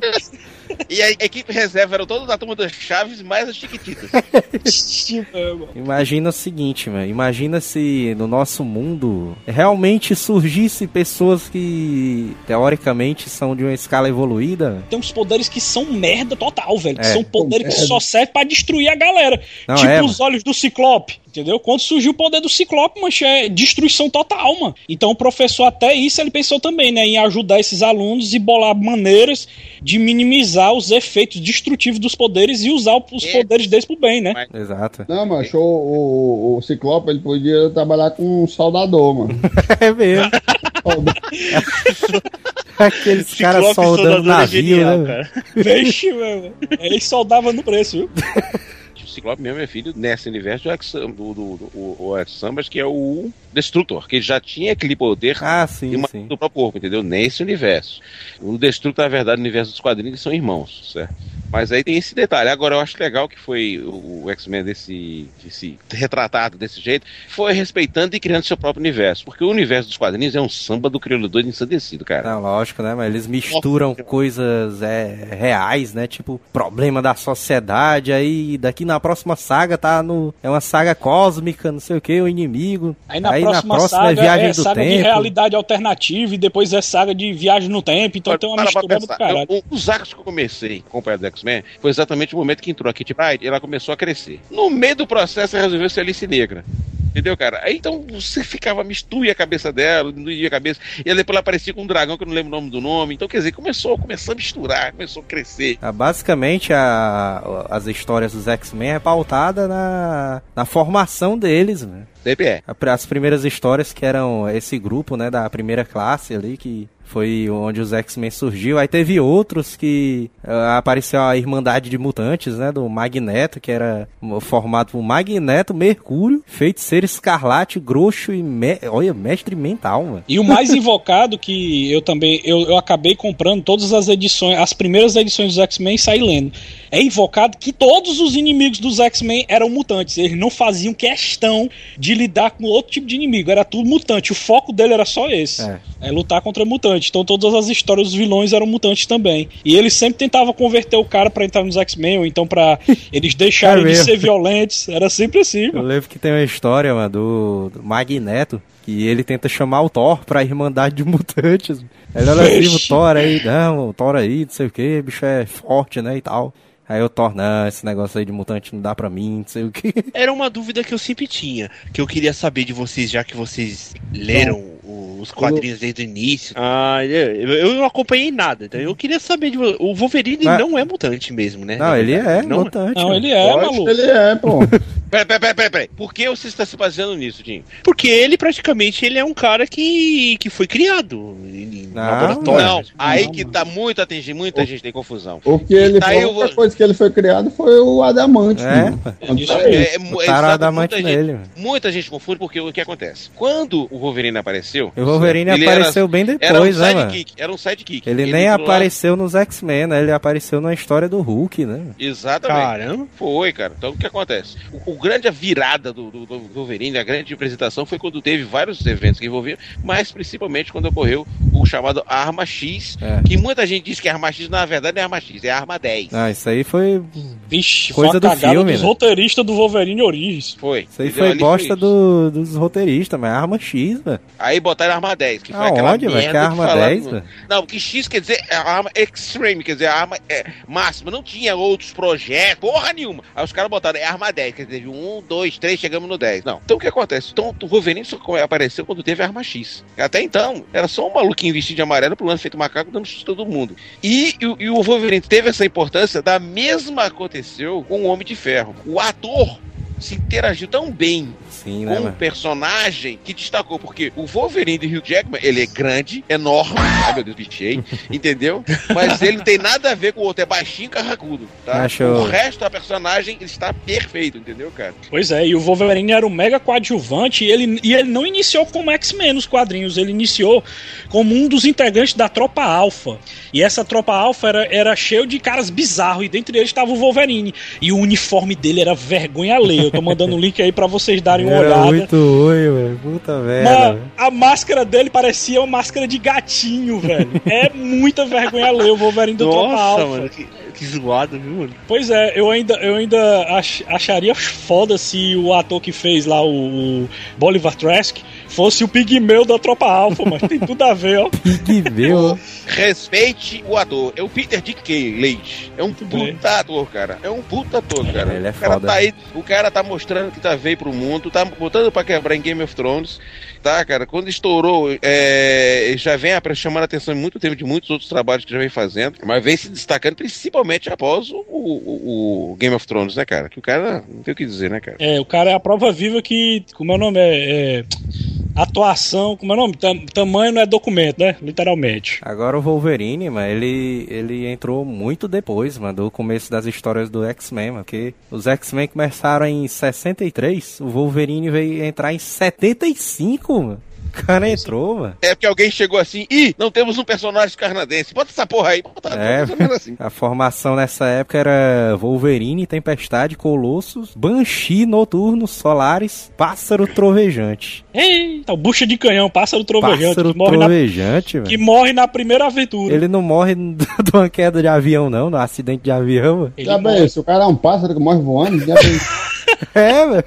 [laughs] E a equipe reserva eram todos da turma das Chaves, mais as Chiquititas. [laughs] Imagina o seguinte, mano. Imagina se no nosso mundo realmente surgisse pessoas que teoricamente são de uma escala evoluída. Tem uns poderes que são merda total, velho. Que É. são poderes que só servem pra destruir a galera. Não, tipo é, os olhos do Ciclope. Entendeu? Quando surgiu o poder do Ciclope, mancha, é destruição total, mano. Então o professor, até isso, ele pensou também, né? Em ajudar esses alunos e bolar maneiras de minimizar os efeitos destrutivos dos poderes e usar os É. poderes deles pro bem, né? Exato. Não, mas o, o, o Ciclope ele podia trabalhar com um soldador, mano. [laughs] É mesmo. [laughs] Aqueles caras soldando navio, né? velho? Vixe, velho. Ele soldava no preço, viu? [laughs] O Ciclope mesmo é filho nesse universo do do, do, do, o- o Sambas, que é o Destrutor, que já tinha aquele poder Ah, sim, e uma- sim. do próprio corpo, entendeu? Nesse universo. O Destrutor, na verdade, no universo dos quadrinhos, eles são irmãos, certo? Mas aí tem esse detalhe. Agora, eu acho legal que foi o X-Men desse, desse retratado desse jeito, foi respeitando e criando seu próprio universo. Porque o universo dos quadrinhos é um samba do crioulo doido ensandecido, cara. Não, lógico, né? Mas eles misturam coisas é, reais, né? Tipo, problema da sociedade. Aí daqui na próxima saga tá no. É uma saga cósmica, não sei o que, o inimigo. Aí na próxima saga é viagem é do saga de tempo. realidade alternativa e depois é saga de viagem no tempo. Então tem uma mistura do caralho. Os arcos que eu comecei a acompanhar do X-Men foi exatamente o momento que entrou a Kitty Pryde e ela começou a crescer. No meio do processo, ela resolveu ser Alice Negra. Entendeu, cara? Aí então você ficava, mistura a cabeça dela, doía a cabeça. E depois ela aparecia com um dragão que eu não lembro o nome do nome. Então, quer dizer, começou, começou a misturar, começou a crescer. Ah, Basicamente, a- as histórias dos X-Men é pautada na, na formação deles, né? Sempre é. As primeiras histórias que eram esse grupo, né, da primeira classe ali, que foi onde os X-Men surgiu. Aí teve outros que ah, apareceu a Irmandade de Mutantes, né, do Magneto, que era formado por Magneto, Mercúrio, Feiticeiro Escarlate, Groxo e, me... olha, Mestre Mental, mano. E o mais [laughs] invocado que eu também eu, eu acabei comprando todas as edições, as primeiras edições dos X-Men e saí lendo. É invocado que todos os inimigos dos X-Men eram mutantes. Eles não faziam questão de lidar com outro tipo de inimigo. Era tudo mutante. O foco dele era só esse. É. É lutar contra mutante. Então todas as histórias dos vilões eram mutantes também. E eles sempre tentavam converter o cara pra entrar nos X-Men, ou então pra [laughs] eles deixarem É de ser violentos. Era sempre assim, Eu mano. lembro que tem uma história, mano, do, Magneto, que ele tenta chamar o Thor pra Irmandade de Mutantes. Ele olha assim, o. Thor aí, não, o Thor aí, não sei o que, bicho é forte, né, e tal. Aí eu torno, não, esse negócio aí de mutante não dá pra mim, não sei o que. Era uma dúvida que eu sempre tinha, que eu queria saber de vocês, já que vocês leram os quadrinhos desde o início. Ah, eu, eu não acompanhei nada, então eu queria saber de O Wolverine Mas- não é mutante mesmo, né? Não, ele é Não mutante. Não, mano. ele é, Lógico maluco. ele é, pô. Peraí, [laughs] peraí, peraí, peraí, peraí. Por que você está se baseando nisso, Jim? Porque ele praticamente ele é um cara que, que foi criado em Não, laboratório. Não, aí que tá muito atingindo, muita gente tem confusão. O que ele Tá vou- única coisa que ele foi criado foi o adamante. É, pô. Isso Tá. É, é, muita gente- nele, mano. Muita gente confunde porque o que acontece? Quando o Wolverine apareceu. O Wolverine ele apareceu bem depois, era, era um né, mano? sidekick. Era um sidekick. Ele, nem entrou lá- apareceu nos X-Men, né? Ele apareceu na história do Hulk, né? Exatamente. Caramba. Foi, cara. Então o que acontece? O, o grande virada do, do, do Wolverine, a grande apresentação foi quando teve vários eventos que envolviam, mas principalmente quando ocorreu o chamado Arma X, É. que muita gente diz que é Arma X, na verdade não é Arma X, é Arma 10. Ah, isso aí foi. Vixe, Coisa do filme, dos né? roteiristas do Wolverine Origins. Foi. Isso aí Entendeu? foi Ali bosta do- dos roteiristas, mas é arma X, velho. Aí botaram Arma 10, que foi aquela Aonde, merda velho? Que é arma falaram 10, no- velho? Não, que X quer dizer é a arma extreme, quer dizer a arma é, máxima. Não tinha outros projetos, porra nenhuma. Aí os caras botaram, é arma 10, quer dizer, um, dois, três, chegamos no 10. Não. Então o que acontece? Então o Wolverine só apareceu quando teve a arma X. Até então, era só um maluquinho vestido de amarelo pulando feito macaco dando chute todo mundo. E, e, e o Wolverine teve essa importância, da mesma aconteceu com o Homem de Ferro. O ator se interagiu tão bem Sim, com né, um mano? personagem que destacou, porque o Wolverine de Hugh Jackman, ele é grande, enorme, [laughs] ai meu Deus, bichei, entendeu? Mas ele não tem nada a ver com o outro, é baixinho e carracudo, tá? Acho- O resto da personagem está perfeito, entendeu, cara? Pois é, e o Wolverine era um mega coadjuvante e ele, e ele não iniciou como X-Men nos quadrinhos, ele iniciou como um dos integrantes da Tropa Alpha. E essa Tropa Alpha era, era cheio de caras bizarros, e dentre eles estava o Wolverine. E o uniforme dele era vergonha alheia. Eu tô mandando um link aí pra vocês darem uma Era olhada. muito ruim, velho. Puta merda. A máscara dele parecia uma máscara de gatinho, velho. É muita vergonha alheia o Wolverine do Tropa Nossa, Alpha. mano, que, que zoado, viu, mano? Pois é, eu ainda, eu ainda ach- acharia foda se o ator que fez lá o, o Bolivar Trask fosse o pigmeu da Tropa Alpha, mas tem tudo a ver, ó. [laughs] Viu? Respeite o ator. É o Peter Dick Leite. É um puta ator, cara. É um puta ator, cara. Ele é o cara foda. tá aí, o cara tá mostrando que tá veio pro mundo, tá botando pra quebrar em Game of Thrones. Tá, cara, quando estourou, é, já vem a- chamando a atenção em muito tempo de muitos outros trabalhos que já vem fazendo, mas vem se destacando principalmente após o, o- o Game of Thrones, né, cara? Que o cara não tem o que dizer, né, cara? É, o cara é a prova viva que, como é o nome? É, é, atuação, como é o nome? Tam- tamanho não é documento, né? Literalmente. Agora o Wolverine, mano, ele, ele entrou muito depois, mano, do começo das histórias do X-Men, mano. Porque os X-Men começaram em 63, o Wolverine veio entrar em 75, mano. O cara entrou, mano. É porque alguém chegou assim, ih, não temos um personagem canadense, bota essa porra aí. Bota, É, assim. a formação nessa época era Wolverine, Tempestade, Colossus, Banshee, Noturno, Solares, Pássaro Trovejante. Eita, o bucha de canhão, pássaro trovejante, Pássaro que morre, na, Trovejante, que velho. morre na primeira aventura. Ele não morre [laughs] de uma queda de avião, não, no acidente de avião, mano. Ele Já morre- bem, se o cara é um pássaro que morre voando, já bem. [laughs] [laughs] É, velho.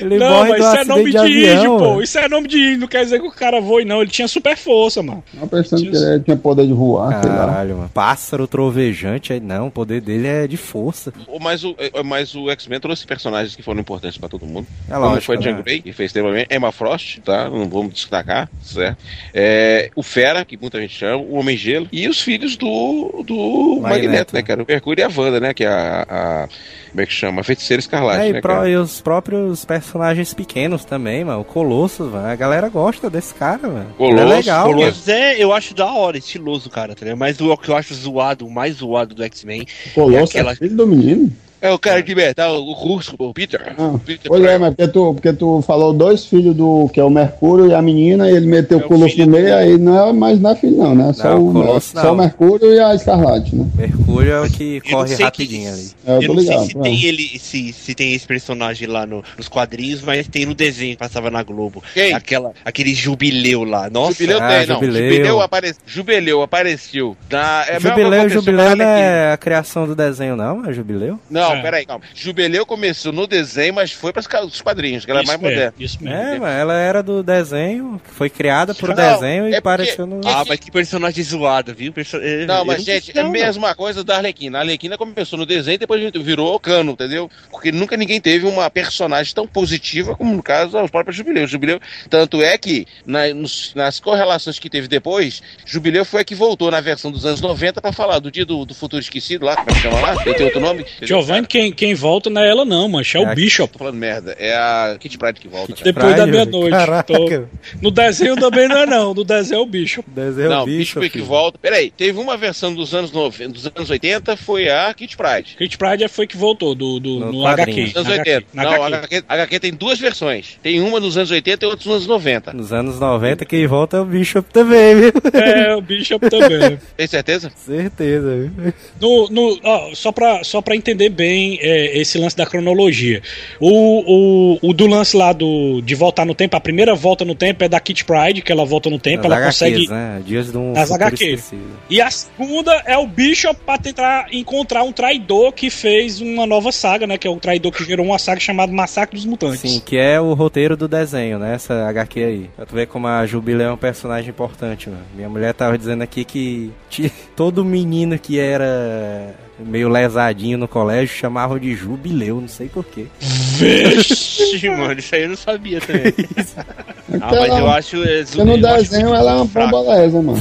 Ele Não, morre mas do isso é nome de de índio, avião. pô. Isso é nome de índio, não quer dizer que o cara voe, não. Ele tinha super força, mano. Tava pensando que ele tinha poder de voar. Caralho, mano. Pássaro trovejante, aí não, o poder dele é de força. Mas o, é, mas o X-Men trouxe personagens que foram importantes pra todo mundo. É Como lógico, foi né? Jean Grey, que fez também Emma Frost, tá? Não vamos destacar, certo? É, o Fera, que muita gente chama, o Homem-Gelo, e os filhos do, do Magneto. Magneto, né, cara? O Mercúrio e a Wanda, né? Que é a, a- Como é que chama? A Feiticeira Escarlate, É, né, pró- e os próprios personagens pequenos também, mano. O Colossus, mano. A galera gosta desse cara, mano. Colossus, é legal, mano. Colossus é, eu acho da hora, estiloso, cara, tá ligado? Mas o que eu acho zoado, o mais zoado do X-Men, Colosso aquela- é filho do menino. É o cara de metal, o russo, o Peter. Ah, Peter Pois é, mas porque tu, porque tu falou dois filhos do que é o Mercúrio e a menina, e ele meteu É o Colosso no meio, aí não é, mas não é filho não, né? Só, Não, o, Colosso só não. o Mercúrio e a Escarlate, né? Mercúrio é o que Eu corre sei rapidinho que- ali. É, eu eu não sei ligado. se é. tem ele, se, se tem esse personagem lá no- nos quadrinhos, mas tem no desenho que passava na Globo. Quem? Aquela, aquele jubileu lá. Nossa, Jubileu Ah, tem, não. Jubileu. Jubileu, apare... Jubileu apareceu. Na... É, jubileu, jubileu não é a criação do desenho, não, é jubileu? Não, Não, É. peraí, calma. Jubileu começou no desenho, mas foi para os quadrinhos, que ela é mais mesmo, moderna. Isso mesmo. É, ela era do desenho, foi criada por Não, desenho e é porque- apareceu no. Ah, mas que personagem zoado, viu? Perso... eh, Não, mas, gente, é a não, mesma coisa da Arlequina. A Arlequina começou no desenho e depois virou cano, entendeu? Porque nunca ninguém teve uma personagem tão positiva como, no caso, os próprios Jubileu. Jubileu, tanto é que na- nos- nas correlações que teve depois, Jubileu foi a que voltou na versão dos anos 90 pra falar do dia do, do futuro esquecido lá, como é que chama lá? Ele tem outro nome? Giovanni, quem, quem volta não é ela não, mancha, é É o a- Bishop. Falando merda. É a Kit Pride que volta. Kit cara. Depois da Pride, meia-noite. Tô- No desenho também não é não, no desenho é o Bishop. Desenho Não, bicho, Bicho que volta. Peraí, teve uma versão dos anos 90, dos anos 80, foi a Kit Pride. Kate Pride foi que voltou do, do, No no. HQ. Anos na 80. HQ, na Não, HQ. HQ, HQ tem duas versões. Tem uma nos anos 80 e outra nos anos 90. Nos anos 90, quem volta é o Bishop também, viu? É, o Bishop também. Tem certeza? Certeza, viu? No, no, ó, só, pra, só pra entender bem é, esse lance da cronologia. O, o, o do lance lá do, de voltar no tempo, a primeira volta no tempo é da Kit Pride, que ela volta no tempo, ela consegue. né? Dias de um futuro HQ. esquecido. E a segunda é o Bishop pra tentar encontrar um traidor que fez uma nova saga, né? Que é o traidor que gerou uma saga chamada Massacre dos Mutantes. Sim, que é o roteiro do desenho, né? Essa HQ aí. Pra tu ver como a Jubileu é um personagem importante, mano. Minha mulher tava dizendo aqui que [laughs] todo menino que era meio lesadinho no colégio chamavam de Jubileu, não sei porquê. Vixe, mano, isso aí eu não sabia também. [laughs] Ah, mas eu acho. é, Porque no eu acho desenho ela é uma fraco. pombalesa, mano.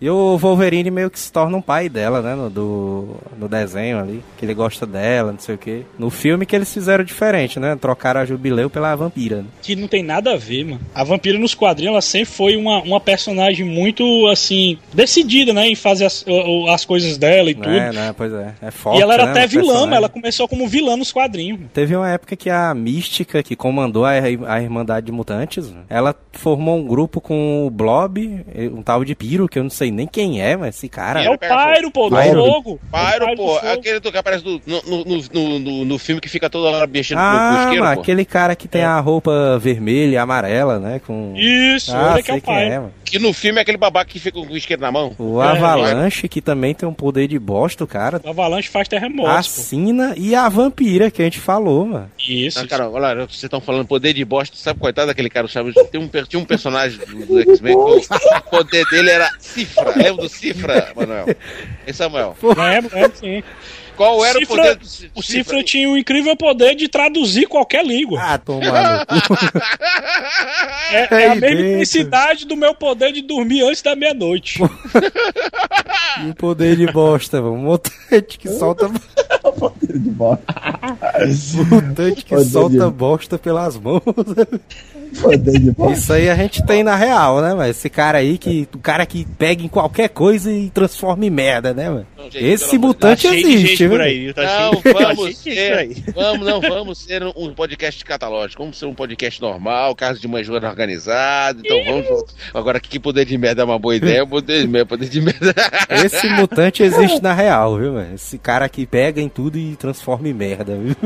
E o Wolverine meio que se torna um pai dela, né? No, do, no desenho ali. Que ele gosta dela, não sei o quê. No filme que eles fizeram diferente, né? Trocaram a Jubileu pela vampira. Né? Que não tem nada a ver, mano. A vampira nos quadrinhos, ela sempre foi uma, uma personagem muito, assim, decidida, né? Em fazer as, as coisas dela e tudo. É, né? Pois é. É forte, e ela era né, até vilã, personagem. mas ela começou como vilã nos quadrinhos. mano. Teve uma época que a Mística, que comandou a, a Irmandade de Mutantes, ela formou um grupo com o Blob, um tal de Piro, que eu não sei nem quem é, mas esse cara. É o Pyro, pô, do Pyro. fogo. Pyro, É pô, aquele do que aparece do- no, no, no, no, no filme que fica toda hora mexendo com o Ah, isqueiro, mas pô. aquele cara que tem a roupa vermelha e amarela, né? Com. Isso, ah, ele que é o quem pai. é, mano. Que no filme é aquele babaca que fica com o isqueiro na mão. O É, Avalanche, que também tem um poder de bosta, o cara. O Avalanche faz A terremotos, Sina e a Vampira, que a gente falou, mano. Isso. Ah, cara, olha, lá, vocês estão falando poder de bosta, sabe, coitado daquele cara, sabe? Tem um, tinha um personagem do, do X-Men que o, o poder dele era cifra. Lembra do cifra, Manuel? E Samuel? Lembro, lembro sim. Qual era Cifra- o poder do ci- O Cifra tinha o incrível poder de traduzir qualquer língua. Ah, toma no cu. [laughs] É, é a intensidade do meu poder de dormir antes da meia-noite. [laughs] E o poder de bosta, mano. Um mutante que solta. [laughs] De bola. Mutante que Poder de- solta bosta pelas mãos. Isso aí a gente tem na real, né, mas esse cara aí que. O cara que pega em qualquer coisa e transforma em merda, né, mano? Não, gente, Esse Tá mutante de existe, por viu? aí? Tá Não, cheio, tá vamos aí. ser, vamos, não, vamos ser um, podcast catalógico, vamos ser um podcast normal, caso de mãe Joana organizado, então vamos, agora que poder de merda é uma boa ideia, poder de merda, poder de merda. [laughs] Esse mutante existe na real, viu, mano? Esse cara que pega em tudo e transforma em merda, viu?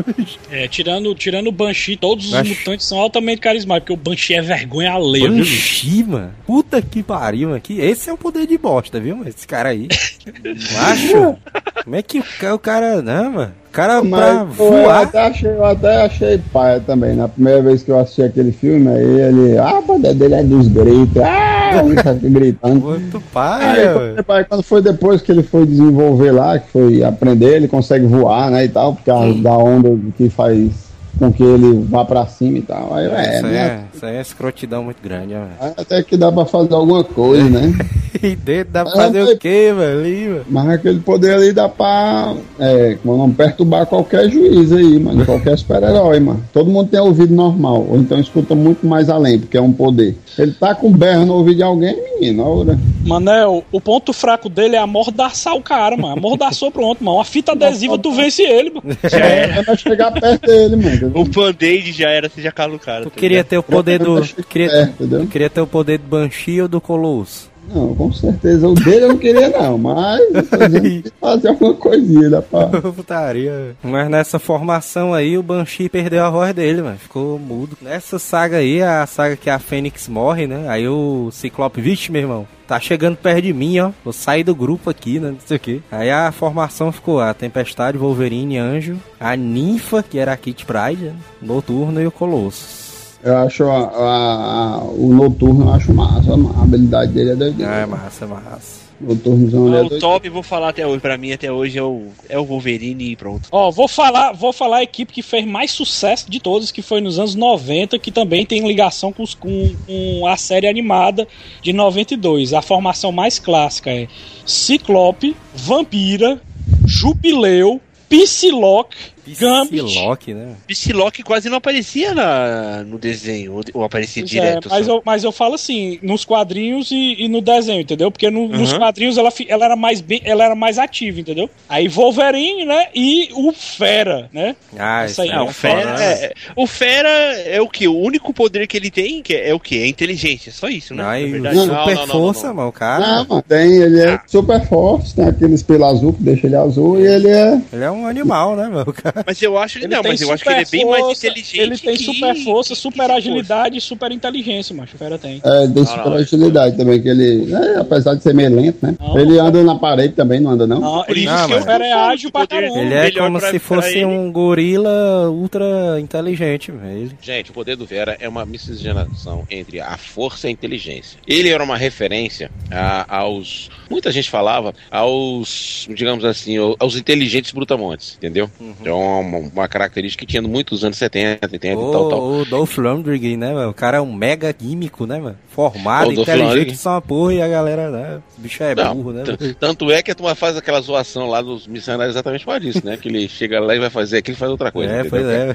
É, tirando, tirando o Banshee, todos os Banshee. mutantes são altamente carismáticos, o Banshee é vergonha alheia, viu? bicho? Banshee, mano. Puta que pariu, mano. Esse é o poder de bosta, viu, mano? Esse cara aí. [laughs] Macho. Como é que o ca- o cara. Não, mano. O cara pra Mas, pô, eu voar. até achei, eu até achei paia também. Na primeira vez que eu assisti aquele filme, aí ele. Ah, o poder dele é dos gritos. Ah, um [laughs] tá gritando. Muito Aí, paia, quando, mano. depois- quando foi depois que ele foi desenvolver lá, que foi aprender, ele consegue voar, né, e tal, por causa da onda que faz com que ele vá pra cima e tal. Aí, é, aí né, é, isso aí é escrotidão muito grande, ó, velho. até que dá pra fazer alguma coisa, né? [laughs] E dentro dá pra fazer o quê, mano? Ali, mano? Mas aquele poder ali dá pra, é, como não perturbar qualquer juiz aí, mano, qualquer super-herói, mano. Todo mundo tem ouvido normal, ou então escuta muito mais além, porque é um poder. Ele tá com berro no ouvido de alguém, menino, olha. Manel, o ponto fraco dele é amordaçar o cara, mano. Amordaçou, pronto, mano. Uma fita adesiva, tu vence ele, mano. Já era. É pra chegar perto dele, mano. O band-aid já era, você já cala o cara. Tu tá queria ligado? ter o poder do. É, tu queria, queria ter o poder do Banshee ou do Colosso? Não, com certeza. O dele eu não queria, não, mas [laughs] fazer alguma coisinha, dá pra. [laughs] Putaria. Mas nessa formação aí, o Banshee perdeu a voz dele, mano. Ficou mudo. Nessa saga aí, a saga que a Fênix morre, né? Aí o Ciclope, vixe, meu irmão. Tá chegando perto de mim, ó. Vou sair do grupo aqui, né? Não sei o quê. Aí a formação ficou a Tempestade, Wolverine, Anjo, a Ninfa, que era a Kit Pride, né? Noturno e o Colossus. Eu acho a- a- a- o noturno, eu acho massa. A habilidade dele é doideira. Ah, é massa, massa. Noturnozão ele é o top, vou falar até hoje, pra mim até hoje é o, é o Wolverine e pronto. Ó, vou falar, vou falar a equipe que fez mais sucesso de todos, que foi nos anos 90, que também tem ligação com, os- com- com a série animada de 92. A formação mais clássica é Ciclope, Vampira, Jubileu, Psylocke. Psylocke, né? Psylocke quase não aparecia na, no desenho, ou, aparecia Pois direto. é, mas, só. eu, mas eu falo assim, nos quadrinhos e, e no desenho, entendeu? Porque no- nos Uhum. quadrinhos ela, ela era mais bem, ela era mais ativa, entendeu? Aí Wolverine, né? E o Fera, né? Ah, Essa aí isso é Não, é o Fera, né? é, o Fera é o que? O único poder que ele tem que é, é o que? É inteligência, só isso, né? Não. Não, super não, não, força, não, não. mano. O cara, Ah, mano, tem, ele é super forte, tem aquele espelho azul que deixa ele azul e ele é. ele é um animal, né, mano? O cara. Mas eu acho, não, tem mas eu acho que ele é bem mais inteligente. Ele tem que- super força, que- super que agilidade e super inteligência, macho. O Fera tem. É, ele tem Não, super não. agilidade também, que ele. é, apesar de ser meio lento, né? Não. ele anda na parede também, não anda, não? Não, Por ele diz que o Fera é ágil pra caramba. Ele é melhor como pra- se fosse ele. um gorila ultra inteligente, velho. Ele- Gente, o poder do Vera é uma miscigenação entre a força e a inteligência. Ele era uma referência a- aos. Muita gente falava aos, digamos assim, ao- aos inteligentes brutamontes, entendeu? É uma, uma característica que tinha muitos anos 70, 80 e tal, tal. O, o Dolph Lundgren, né, mano? O cara é um mega químico, né, mano? Formado, O inteligente, só uma porra e a galera, né? O bicho é Não, burro, né? Tanto é que a turma faz aquela zoação lá dos missionários exatamente por isso, né? Que ele chega lá e vai fazer aquilo e faz outra coisa. É, entendeu?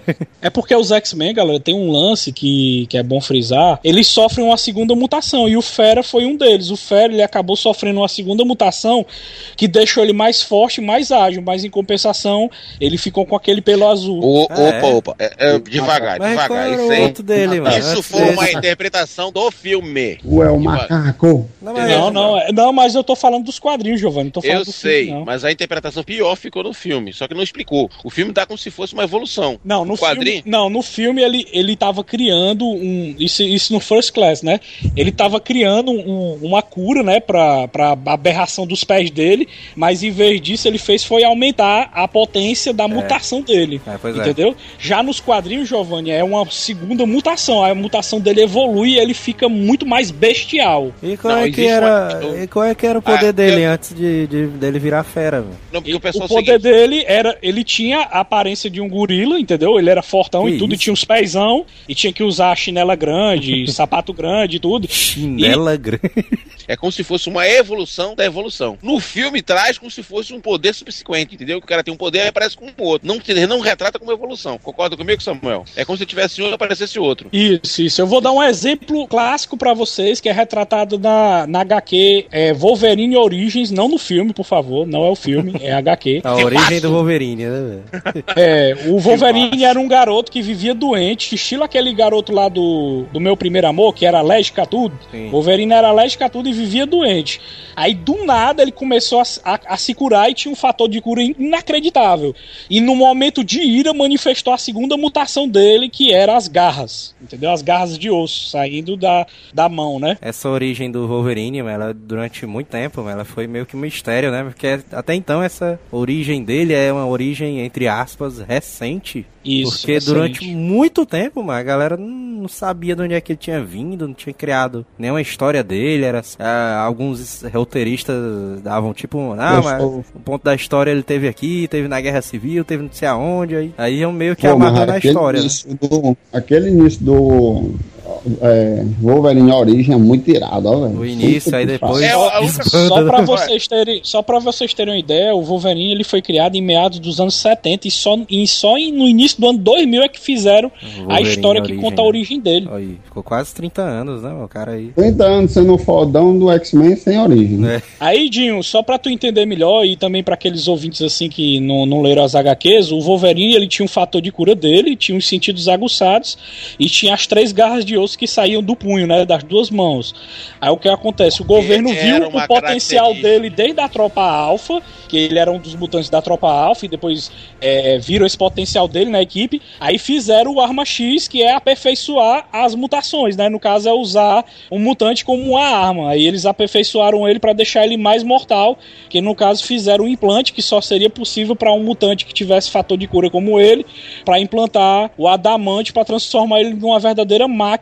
pois é. É porque os X-Men, galera, tem um lance que, que é bom frisar. Eles sofrem uma segunda mutação e o Fera foi um deles. O Fera ele acabou sofrendo uma segunda mutação que deixou ele mais forte, mais ágil, mas em compensação ele ficou com aquele pelo azul. O- Ah, é? opa, opa. É, é, devagar, Mas devagar. Isso, o aí- outro dele, mano? isso foi uma interpretação do filme. O é o macaco. Não, mas- Não, não, é- não, mas eu tô falando dos quadrinhos, Giovanni. Não tô falando Eu do sei, filme, mas a interpretação pior ficou no filme, só que não explicou. O filme dá como se fosse uma evolução. Não, no O quadrinho? filme, não, no filme ele, ele tava criando um. Isso, isso no First Class, né? Ele tava criando um- uma cura, né, pra, pra aberração dos pés dele, mas em vez disso ele fez foi aumentar a potência da mutação dele. É, é. Entendeu? Já nos quadrinhos, Giovanni, é uma segunda mutação. A mutação dele evolui e ele fica muito mais bestial. E qual Não, é que era, uma- e qual é que era o poder Ah, dele eu- antes de, de- dele virar fera? Não, o o é o poder seguinte, dele era. Ele tinha a aparência de um gorila, entendeu? Ele era fortão Que e tudo, e tinha uns pezão, e tinha que usar chinela grande, [laughs] sapato grande e tudo. Chinela grande. é como se fosse uma evolução da evolução. No filme traz como se fosse um poder subsequente, entendeu? Que o cara tem um poder e aparece com o outro. Não, não retrata como evolução. Concorda comigo, Samuel? É como se tivesse um e aparecesse outro. Isso, isso. Eu vou dar um exemplo clássico pra vocês, que é retratado na, na HQ é, Wolverine Origins, não no filme, por favor, não é o filme, é HQ. [laughs] A origem do Wolverine, né, velho? É, o [laughs] Wolverine era um garoto que vivia doente, estilo aquele garoto lá do, do meu primeiro amor, que era alérgico a tudo. Sim. Wolverine era alérgico a tudo e vivia doente. Aí do nada ele começou a, a- a se curar e tinha um fator de cura inacreditável. E no momento de ira manifestou a segunda mutação dele, que era as garras. Entendeu? As garras de osso saindo da, da mão, né? Essa origem do Wolverine, ela durante muito tempo, ela foi meio que um mistério, né? Porque até então essa origem dele é uma origem, entre aspas, recente. Isso. Porque recente. durante muito tempo, a galera não sabia de onde é que ele tinha vindo, não tinha criado nenhuma história dele. Era, ah, alguns roteiristas davam tipo, ah, Eu mas o ponto da história ele teve aqui, teve na Guerra Civil, teve não sei aonde, aí, aí iam meio que amarrando a história, né? do, aquele início do é, Wolverine Origem é muito irado, ó, velho. O início, aí depois É, Só pra [laughs] vocês terem, só para vocês terem uma ideia, o Wolverine ele foi criado em meados dos anos 70 e só, e só no início do ano 2000 é que fizeram a história que origem, conta a né? origem dele. Aí, ficou quase 30 anos, né, o cara aí. 30 anos sendo um fodão do X-Men sem origem. né? É. Aí, Dinho, só pra tu entender melhor e também pra aqueles ouvintes assim que não, não leram as HQs, o Wolverine ele tinha um fator de cura dele, tinha os sentidos aguçados e tinha as três garras de raios que saíam do punho, né? Das duas mãos. Aí o que acontece? O governo viu o potencial dele desde a tropa alfa, que ele era um dos mutantes da tropa alfa, e depois é, viram esse potencial dele na equipe. Aí fizeram o Arma X, que é aperfeiçoar as mutações, né? No caso, é usar um mutante como uma arma. Aí eles aperfeiçoaram ele para deixar ele mais mortal, que no caso fizeram um implante que só seria possível para um mutante que tivesse fator de cura como ele, para implantar o adamante para transformar ele numa verdadeira máquina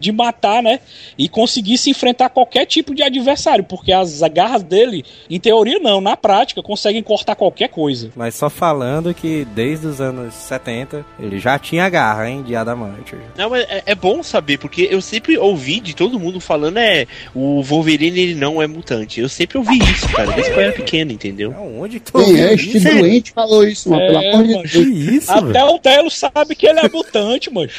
de matar, né? E conseguisse enfrentar qualquer tipo de adversário, porque as garras dele, em teoria não, na prática, conseguem cortar qualquer coisa. Mas só falando que desde os anos 70 ele já tinha garra, hein, de Adamante. Não, mas é, é bom saber, porque eu sempre ouvi de todo mundo falando é o Wolverine ele não é mutante. Eu sempre ouvi isso, cara, desde que eu era pequeno, entendeu? Onde que tu Quem é isso? este doente que falou isso, mano? Pelo É, amor de mano. Deus. isso? Até o Telo sabe que ele é mutante, mano.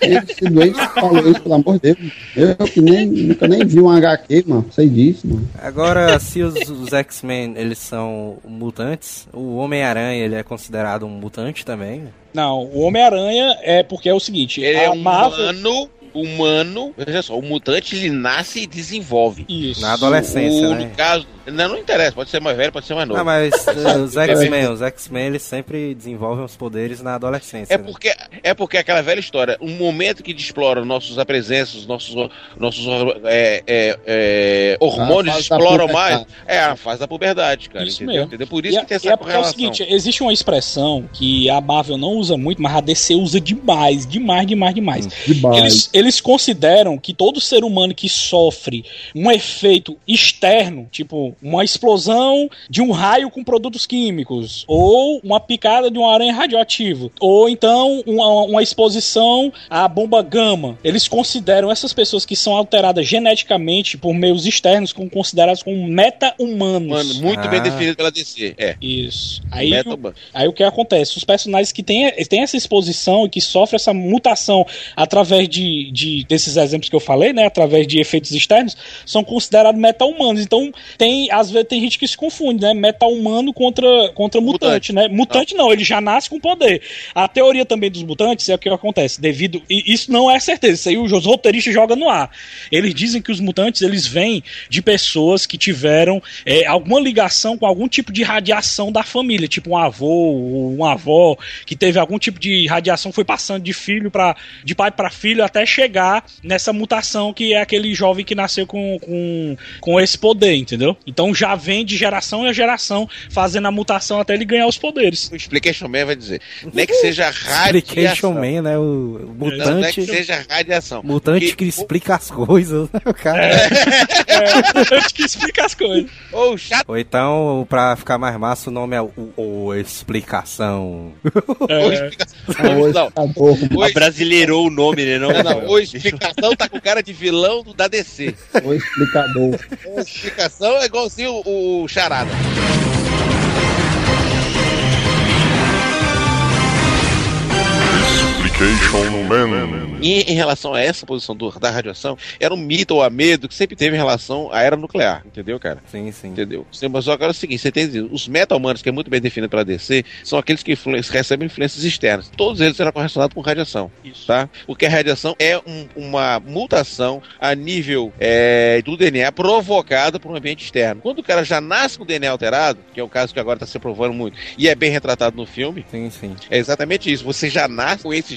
Esse doente falou isso, pelo amor de Deus. Eu que nem, nunca nem vi um HQ, mano. Sei disso, mano. Agora, se os, os X-Men eles são mutantes, o Homem-Aranha ele é considerado um mutante também. Não, o Homem-Aranha é porque é o seguinte, Ele é um Marvel... humano, humano. Veja só, o mutante ele nasce e desenvolve. Isso. Na adolescência, o, né? No caso, não, não interessa, pode ser mais velho, pode ser mais novo. Não, mas eh, os X-Men, os X-Men eles sempre desenvolvem os poderes na adolescência. É né? porque, é porque aquela velha história, um momento que explora nossos apresenços, nossos, nossos é, é, é, hormônios A fase da exploram puberdade. mais, é a fase da puberdade, cara. Isso entendeu? mesmo. entendeu? Por isso E que tem é- essa é porque é o correlação. seguinte, existe uma expressão que a Marvel não usa muito, mas a DC usa demais, demais, demais, demais. De base. Eles, eles consideram que todo ser humano que sofre um efeito externo, tipo uma explosão de um raio com produtos químicos, ou uma picada de um aranha radioativo, ou então uma, uma exposição à bomba gama, eles consideram essas pessoas que são alteradas geneticamente por meios externos como consideradas como meta-humanos. Mano, muito bem Ah. definido pela DC. É. Isso. Aí, o- aí o que acontece? Os personagens que têm, têm essa exposição e que sofrem essa mutação através de, de- desses exemplos que eu falei, né? Através de efeitos externos, são considerados meta-humanos. Então, tem, às vezes tem gente que se confunde, né? Meta-humano contra, contra mutante, Mutante. né? Mutante não, ele já nasce com poder. A teoria também dos mutantes é o que acontece. Devido. E isso não é certeza, isso aí os roteiristas jogam no ar. Eles dizem que os mutantes eles vêm de pessoas que tiveram é, alguma ligação com algum tipo de radiação da família, tipo um avô ou uma avó que teve algum tipo de radiação, foi passando de filho para de pai para filho até chegar nessa mutação que é aquele jovem que nasceu com, com, com esse poder, entendeu? Então já vem de geração em geração fazendo a mutação até ele ganhar os poderes. O Explication Man vai dizer. Nem que seja Explication radiação. Man, né? O o Não, não é mutante. que seja radiação. Mutante Porque que explica as coisas, né? O cara. É, antes que explica as coisas. Ou chato. Ou então, pra ficar mais massa, o nome é o, o Explicação. Ou É, explicação. O Não, explicador. Oi. Abrasileirou o nome, né? Não, não, não. O explicação tá com cara de vilão do- da DC. O explicador. O explicação é igualzinho o, o Charada. Man. E em relação a essa posição do- da radiação, era um mito ou a medo que sempre teve em relação à era nuclear, entendeu, cara? Sim, sim. Entendeu? Sim, Mas agora é o seguinte, você tem os meta-humanos, que é muito bem definido pela DC, são aqueles que influ- recebem influências externas. Todos eles serão correlacionados com radiação, tá? Porque a radiação é um- uma mutação a nível é, do DNA provocada por um ambiente externo. Quando o cara já nasce com o DNA alterado, que é o caso que agora está se provando muito, e é bem retratado no filme, Sim, sim. é exatamente isso. Você já nasce com esse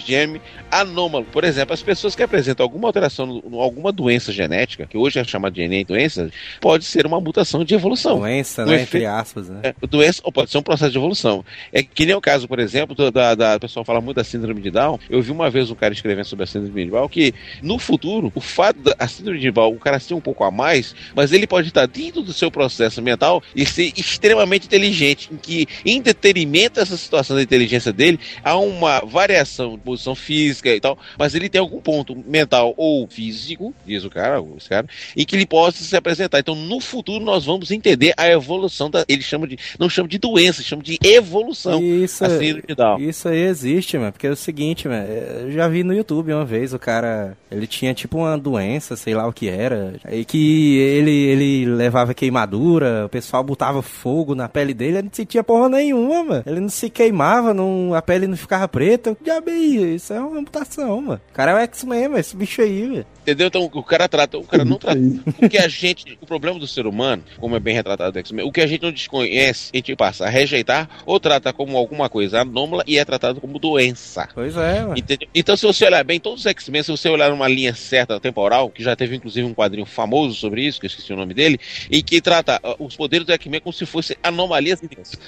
anômalo. Por exemplo, as pessoas que apresentam alguma alteração, alguma doença genética, que hoje é chamada de ENEM doença, pode ser uma mutação de evolução. Doença, né? efe- Entre aspas, né? É, doença, ou pode ser um processo de evolução. É que nem o caso, por exemplo, da, da- o pessoal fala muito da síndrome de Down. Eu vi uma vez um cara escrevendo sobre a síndrome de Down que no futuro, o fato da síndrome de Down, o cara ser um pouco a mais, mas ele pode estar dentro do seu processo mental e ser extremamente inteligente, em que em detrimento dessa situação da inteligência dele, há uma variação posição física e tal, mas ele tem algum ponto mental ou físico, diz o cara, esse cara, em que ele possa se apresentar. Então, no futuro, nós vamos entender a evolução da. Ele chama de. Não chama de doença, chama de evolução. Isso, a síndrome de Down. isso aí existe, mano. Porque é o seguinte, mano. Eu já vi no YouTube uma vez, o cara. Ele tinha tipo uma doença, sei lá o que era. E que ele, ele levava queimadura, o pessoal botava fogo na pele dele, ele não sentia porra nenhuma, mano. Ele não se queimava, não, a pele não ficava preta. Já bem, isso é uma mutação, mano. O cara é o X-Men, esse bicho aí, velho. Entendeu? Então o cara trata, o cara não trata. O que a gente. O problema do ser humano, como é bem retratado no X-Men, o que a gente não desconhece, a gente passa a rejeitar ou trata como alguma coisa anômala e é tratado como doença. Pois é, mano. Entendeu? Então, se você olhar bem, todos os X-Men, se você olhar numa linha certa temporal, que já teve inclusive um quadrinho famoso sobre isso, que eu esqueci o nome dele, e que trata uh, os poderes do X-Men como se fossem anomalias.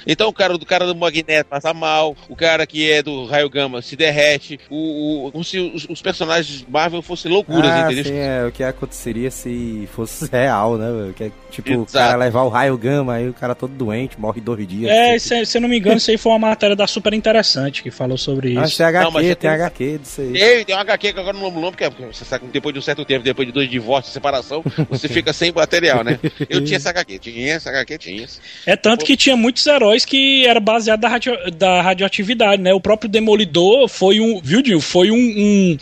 Então, o cara do cara do Magneto passa mal, o cara que é do raio gama se derrete, o, o- como se os, os personagens Marvel fossem loucuras, ah, entendeu? sim, é o que aconteceria se fosse [laughs] real, né, velho? Que é, tipo, o Exato. cara levar o raio gama, aí o cara todo doente, morre dois dias. É, Tipo, se, se eu não me engano, isso aí foi uma matéria da Super Interessante que falou sobre Ah, isso. tem HQ, Não, mas tem tem- HQ disso aí. Tem, tem um HQ que agora não lembro o nome, porque você sabe que depois de um certo tempo, depois de dois divórcios, separação, você fica sem material, né? Eu tinha essa HQ, tinha essa HQ, tinha. É tanto que tinha muitos heróis que era baseado da, radio- da radioatividade, né? O próprio Demolidor foi um, viu, Dil? Foi um, um-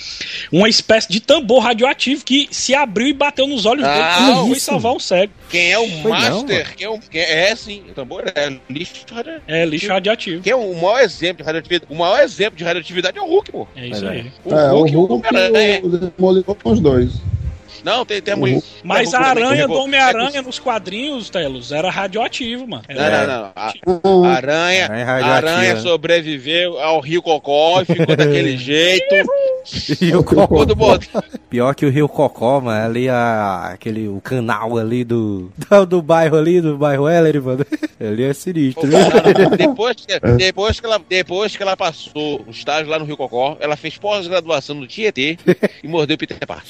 uma espécie de tambor radioativo que se abriu e bateu nos olhos dele Ah, quando foi isso? salvar um cego. Quem é o Foi não, Master? quem é, o, quem é, é, sim, o tambor é lixo radioativo. É lixo radioativo. Quem é o maior exemplo de radioatividade? O maior exemplo de radioatividade é o Hulk, pô. É isso Mas aí. O É, o Hulk, e o Hulk e o Demolidor com os dois. Não, tem, tem a mulher. Mas a aranha do Homem-Aranha nos quadrinhos, Telos, era radioativo, mano. Não, Era- não, não. A, Não, a aranha, Aranha a radioativa. aranha sobreviveu ao Rio Cocó e ficou daquele [laughs] jeito. E o Cocó, pior que o Rio Cocó, mano, ali a, aquele, o canal ali do, do, do bairro ali, do bairro Heller, mano. [laughs] Ali é sinistro. viu? [laughs] Depois que, depois, que ela, depois que ela passou o estágio lá no Rio Cocó, ela fez pós-graduação no Tietê e mordeu o Peter Parker.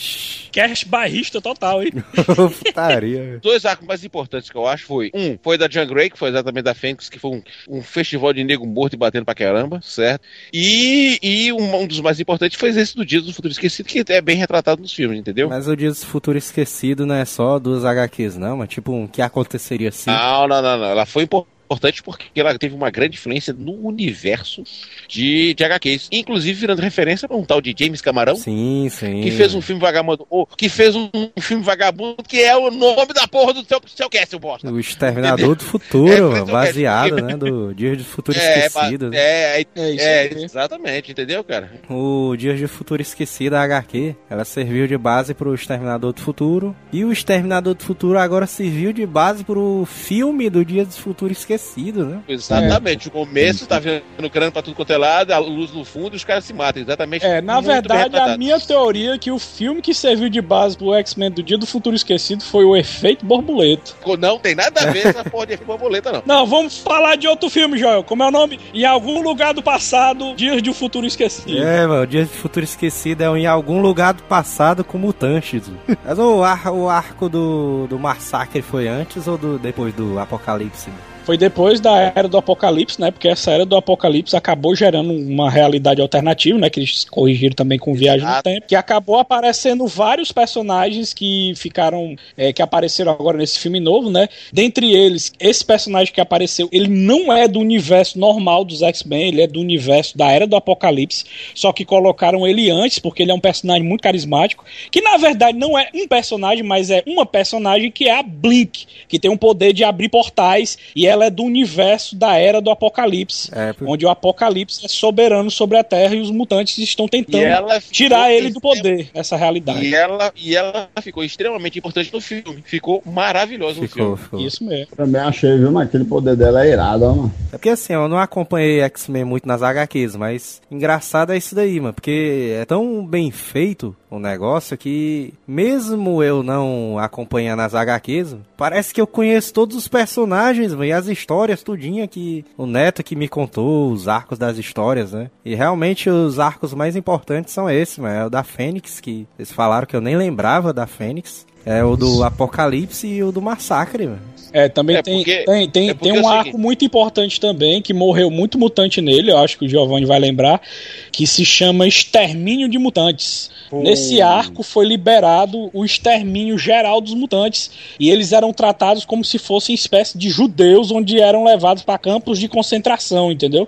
Cast barrista total, hein? [laughs] Putaria. Dois arcos mais importantes que eu acho foi um, foi da Jean Grey, que foi exatamente da Fênix, que foi um, um festival de nego morto e batendo pra caramba, certo? E, e um, um dos mais importantes foi esse do Dia do Futuro Esquecido, que é bem retratado nos filmes, entendeu? Mas o Dias do Futuro Esquecido não é só dos HQs, não, mas tipo, um que aconteceria assim. Não, não, não, não. Ela foi importante porque ela teve uma grande influência no universo de, de HQs. Inclusive virando referência para um tal de James Camarão. Sim, sim. Que fez um filme vagabundo, ou que fez um, um filme vagabundo que é o nome da porra do seu, seu cast, seu bosta. O Exterminador do É, Futuro, que eu baseado, né? Do Dias do Futuro É, Esquecido. é, é, É isso é, exatamente, entendeu, cara? O Dias do Futuro Esquecido, a HQ, ela serviu de base pro Exterminador do Futuro. E o Exterminador do Futuro agora serviu de base pro filme do Dias do Futuro Esquecido, né? Exatamente. O começo tá vendo crânio pra tudo quanto é lado, a luz no fundo e os caras se matam. Exatamente. É, na verdade, a minha teoria é que o filme que serviu de base pro X-Men do Dia do Futuro Esquecido foi o Efeito Borboleta. Não tem nada a ver essa porra de borboleta, não. Não, vamos falar de outro filme, Joel. Como é o nome? Em algum lugar do passado, Dias de um Futuro Esquecido. É, mano, o Dias do Futuro Esquecido é em algum lugar do passado com mutantes. Mas o, ar- o arco do, do massacre foi antes ou do, depois do apocalipse? Foi depois da Era do Apocalipse, né? Porque essa Era do Apocalipse acabou gerando uma realidade alternativa, né? Que eles corrigiram também com Viagem no Exato. Tempo. Que acabou aparecendo vários personagens que ficaram... é, que apareceram agora nesse filme novo, né? Dentre eles, esse personagem que apareceu, ele não é do universo normal dos X-Men, ele é do universo da Era do Apocalipse, só que colocaram ele antes, porque ele é um personagem muito carismático, que na verdade não é um personagem, mas é uma personagem que é a Blink, que tem um poder de abrir portais, e ela é do universo da Era do Apocalipse, É, por- onde o Apocalipse é soberano sobre a Terra e os mutantes estão tentando tirar ele do poder, essa realidade. E ela, e ela ficou extremamente importante no filme. Ficou maravilhosa no Ficou, filme. ficou. Isso mesmo. Também achei, viu? Mas aquele poder dela é irado, ó, mano. É porque assim, eu não acompanhei X-Men muito nas HQs, mas engraçado é isso daí, mano. Porque é tão bem feito o negócio que, mesmo eu não acompanhando as HQs, parece que eu conheço todos os personagens, mano, e as histórias, tudinha que o Neto que me contou, os arcos das histórias, né? E realmente os arcos mais importantes são esses, mano. É o da Fênix, que eles falaram que eu nem lembrava da Fênix. É o do Apocalipse e o do Massacre, mano. É, também É tem, porque- tem, tem, é tem um o arco seguinte- muito importante também, que morreu muito mutante nele, eu acho que o Giovanni vai lembrar, que se chama Extermínio de Mutantes. Nesse arco foi liberado o extermínio geral dos mutantes, e eles eram tratados como se fossem espécie de judeus, onde eram levados para campos de concentração, entendeu?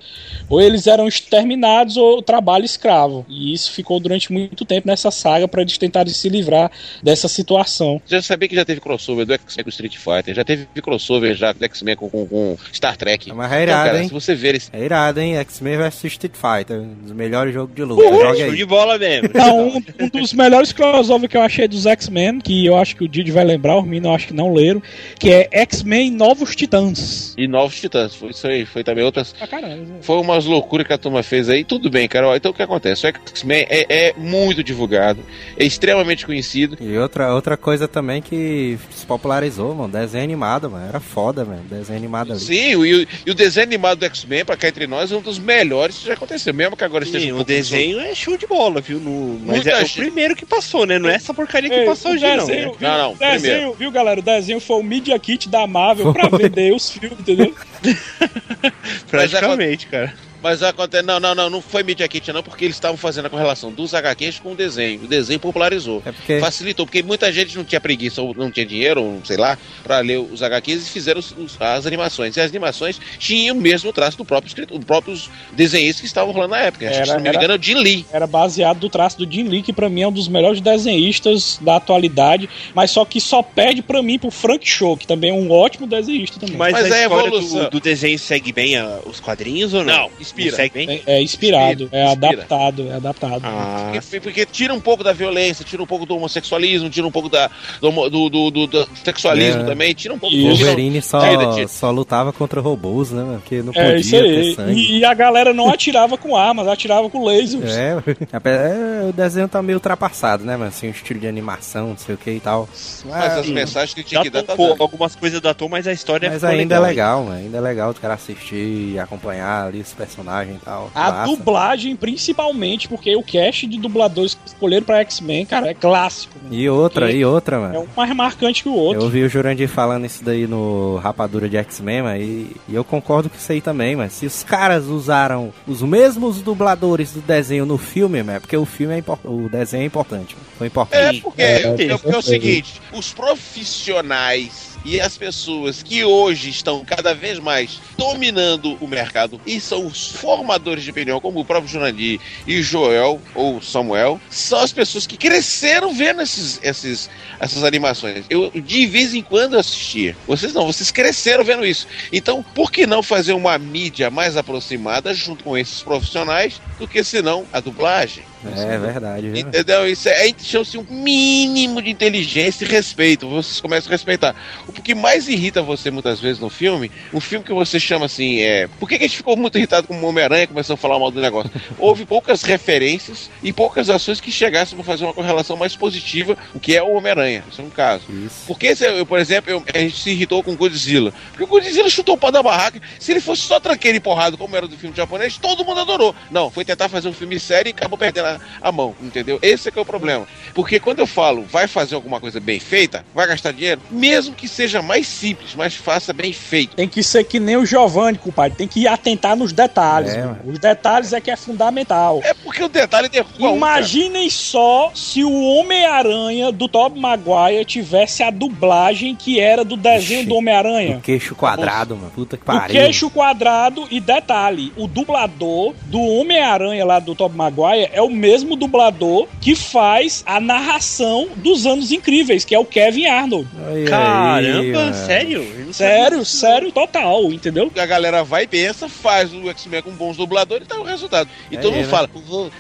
Ou eles eram exterminados ou trabalho escravo. E isso ficou durante muito tempo nessa saga para eles tentarem se livrar dessa situação animação. Já sabia que já teve crossover do X-Men com Street Fighter, já teve crossover já do X-Men com, com, com Star Trek. Mas é irado, cara, hein? se você ver esse. É irado, hein? X-Men vs Street Fighter. Um dos melhores jogos de luta. Joga show aí. de bola mesmo. Não, um, um dos melhores crossover que eu achei dos X-Men, que eu acho que o Didi vai lembrar, os meninos eu acho que não leram, que é X-Men Novos Titãs. E Novos Titãs, foi isso aí, foi também outras. Ah, caralho. Foi umas loucuras que a turma fez aí, tudo bem, cara. Então o que acontece? O X-Men é, é muito divulgado, é extremamente conhecido. E outra, outra coisa também que se popularizou, mano. Desenho animado, mano. Era foda, mano. Desenho animado ali. Sim, e o, e o desenho animado do X-Men, pra cá entre nós, é um dos melhores que já aconteceu. Mesmo que agora esteja Sim, um o pouco desenho é show de bola, viu? No, mas Muita é o primeiro que passou, né? Não é essa porcaria que Ei, passou hoje, não. né? viu, Não, não, o desenho, primeiro. viu, galera? O desenho foi o Media Kit da Marvel pra Foi. vender os filmes, entendeu? [laughs] Praticamente, cara. Mas acontece. Não, não, não, não foi Media Kit, não, porque eles estavam fazendo a correlação dos HQs com o desenho. O desenho popularizou. É porque. Facilitou, porque muita gente não tinha preguiça ou não tinha dinheiro, ou sei lá, pra ler os HQs e fizeram os- os- as animações. E as animações tinham o mesmo traço do próprio escritor, dos próprios desenhistas que estavam rolando na época. Acho que, Era- se não me era- engano, é o Jim Lee. Era baseado do traço do Jim Lee, que pra mim é um dos melhores desenhistas da atualidade, mas só que só perde pra mim pro Frank Show, que também é um ótimo desenhista também. Mas, Mas a é história evolução. do, do desenho segue bem a- os quadrinhos ou não? Não, inspira. Bem? É, é inspirado, é Inspira. adaptado, é adaptado. Ah, Porque, porque tira um pouco da violência, tira um pouco do homossexualismo, tira um pouco da, do, do, do- do- do sexualismo É. também, tira um pouco E do. Wolverine só, Tira, só lutava contra robôs, né, mano? Porque não podia É isso ter aí. sangue. E, e a galera não atirava com armas, atirava com lasers. É, [laughs] é, o desenho tá meio ultrapassado, né, mano? Assim, o estilo de animação, não sei o que e tal. Mas as mensagens que tinha que dar datou tá um algumas coisas datou, mas a história Mas ficou ainda é legal. legal, mano. Ainda é legal o cara assistir e acompanhar ali os personagens e tal. A Massa. dublagem, principalmente, porque o cast de dubladores que escolheram pra X-Men, cara, é clássico. né? E outra, e outra, mano. É um mais marcante que o outro. Eu ouvi o Jurandir falando isso daí no Rapadura de X-Men, mano, e, e eu concordo com isso aí também, mas se os caras usaram os mesmos dubladores do desenho no filme, mano, é porque o filme é importante, o desenho é importante. mano. Foi importante. É porque É, é, com porque é o certeza. seguinte, os profissionais e as pessoas que hoje estão cada vez mais dominando o mercado e são os formadores de opinião, como o próprio Jurandir e Joel ou Samuel, são as pessoas que cresceram vendo esses, esses, essas animações. Eu de vez em quando assistia. Vocês não, vocês cresceram vendo isso. Então, por que não fazer uma mídia mais aproximada junto com esses profissionais do que senão a dublagem? É verdade, viu? Entendeu? Isso é, aí chama-se um mínimo de inteligência e respeito. Vocês começam a respeitar. O que mais irrita você muitas vezes no filme, um filme que você chama assim, é. Por que, que a gente ficou muito irritado com o Homem-Aranha e começou a falar mal do negócio? [laughs] Houve poucas referências e poucas ações que chegassem para fazer uma correlação mais positiva, o que é o Homem-Aranha. Isso é um caso. Isso. Porque, se eu, por exemplo, eu- a gente se irritou com o Godzilla. Porque o Godzilla chutou o pau da barraca. Se ele fosse só tranqueiro e porrado, como era do filme japonês, todo mundo adorou. Não, foi tentar fazer um filme sério e acabou perdendo a, a mão, entendeu? Esse é que é o problema. Porque quando eu falo, vai fazer alguma coisa bem feita, vai gastar dinheiro, mesmo que seja mais simples, mas faça bem feito. Tem que ser que nem o Giovanni, compadre. Tem que atentar nos detalhes. É, mano. Os detalhes é que é fundamental. É porque o detalhe derruba um. Imaginem só se o Homem-Aranha do Tobey Maguire tivesse a dublagem que era do desenho Ixi. do Homem-Aranha. O queixo quadrado, mano. Puta que O pariu. queixo quadrado e detalhe, o dublador do Homem-Aranha lá do Tobey Maguire é o mesmo dublador que faz a narração dos Anos Incríveis, que é o Kevin Arnold. Aí, Caramba, sério? Sério, sério, total, entendeu? A galera vai e pensa, faz o X-Men com bons dubladores e tá o resultado. E É todo mundo né? fala,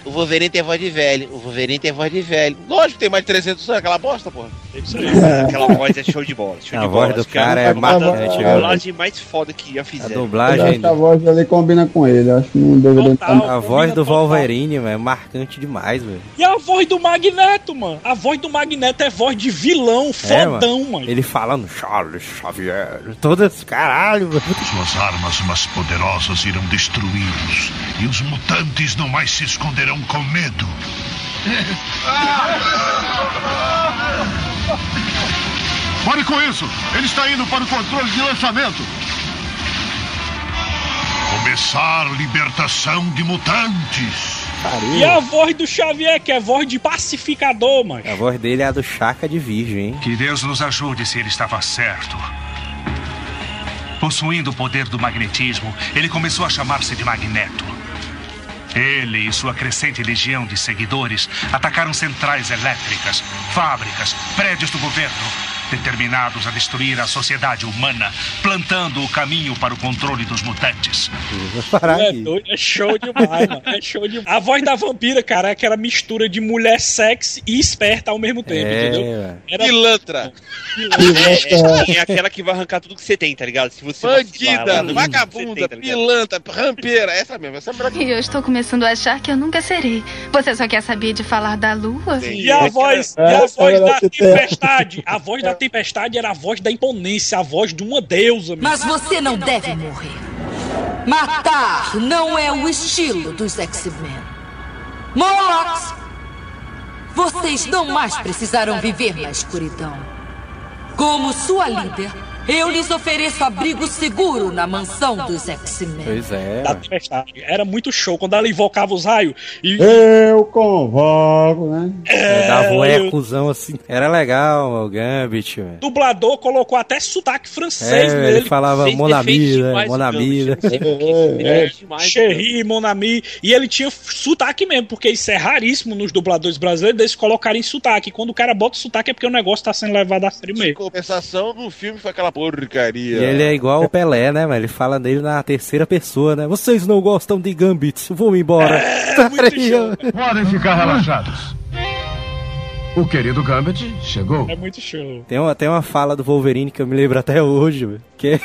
o, Wolverine tem voz de velho, o Wolverine tem voz de velho. Lógico que tem mais de 300 anos, aquela bosta, porra. não. Aquela voz é show de bola. Show A de voz bola. do é a- cara é a marcante, a viu? dublagem mais foda que já A fizeram. Eu dublagem. acho que a voz dele combina com ele. Acho que não deveria Total. A voz do Wolverine, mano, é marcante demais, velho. E a voz do Magneto, mano. A voz do Magneto é voz de vilão, É, fodão, mano. Ele falando Charles Xavier. Todas, caralho, mano. Suas armas mais poderosas irão destruí-los. E os mutantes não mais se esconderão com medo. [laughs] Pare com isso! Ele está indo para o controle de lançamento. Começar libertação de mutantes. E a voz do Xavier, que é voz de pacificador, mano. A voz dele é a do Chaka de Virgem, hein? Que Deus nos ajude se ele estava certo. Possuindo o poder do magnetismo, ele começou a chamar-se de Magneto. Ele e sua crescente legião de seguidores atacaram centrais elétricas, fábricas, prédios do governo, determinados a destruir a sociedade humana, plantando o caminho para o controle dos mutantes. Parar É, é show demais, mano. É show demais. A voz da vampira, cara, é aquela mistura de mulher sexy e esperta ao mesmo tempo, entendeu? É, velho. Era Pilantra, É, é aquela que vai arrancar tudo que você tem, tá ligado? Se você bandida, vagabunda, tem, tá pilantra, rampeira, essa mesmo, essa é a E eu estou começando a achar que eu nunca serei. Você só quer saber de falar da lua? E a voz, e É, a voz é da verdade que tem. tempestade. A voz da tempestade era a voz da imponência, a voz de uma deusa. Mas você não deve morrer. Matar não é o estilo dos X-Men. Morlocks! Vocês não mais precisarão viver na escuridão. Como sua líder, eu lhes ofereço abrigo seguro na mansão dos X-Men. Pois é. Da tempestade. Era muito show quando ela invocava os raios e. Eu convoco, né? É, dava um eu- ecozão assim. Era legal, o Gambit, velho. O dublador colocou até sotaque francês É, nele. ele falava Monami, né? Monami, eu. É, Cherry, Monami, e ele tinha sotaque mesmo, porque isso é raríssimo nos dubladores brasileiros, eles colocarem sotaque. Quando o cara bota sotaque é porque o negócio tá sendo levado a sério Em mesmo. compensação, no filme foi aquela porcaria. E ele é igual o Pelé, né, mano? Ele fala dele na terceira pessoa, né? Vocês não gostam de Gambit, vou embora. É, [laughs] muito show. Podem ficar relaxados. O querido Gambit chegou. É muito show. Tem uma, tem uma fala do Wolverine que eu me lembro até hoje, que é...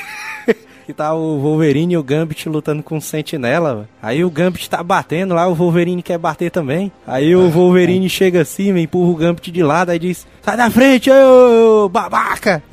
[laughs] Que tá o Wolverine e o Gambit lutando com o Sentinela, velho. Aí o Gambit tá batendo lá, o Wolverine quer bater também. Aí o Wolverine chega assim, véio, empurra o Gambit de lado, aí diz: Sai da frente, ô babaca! [laughs]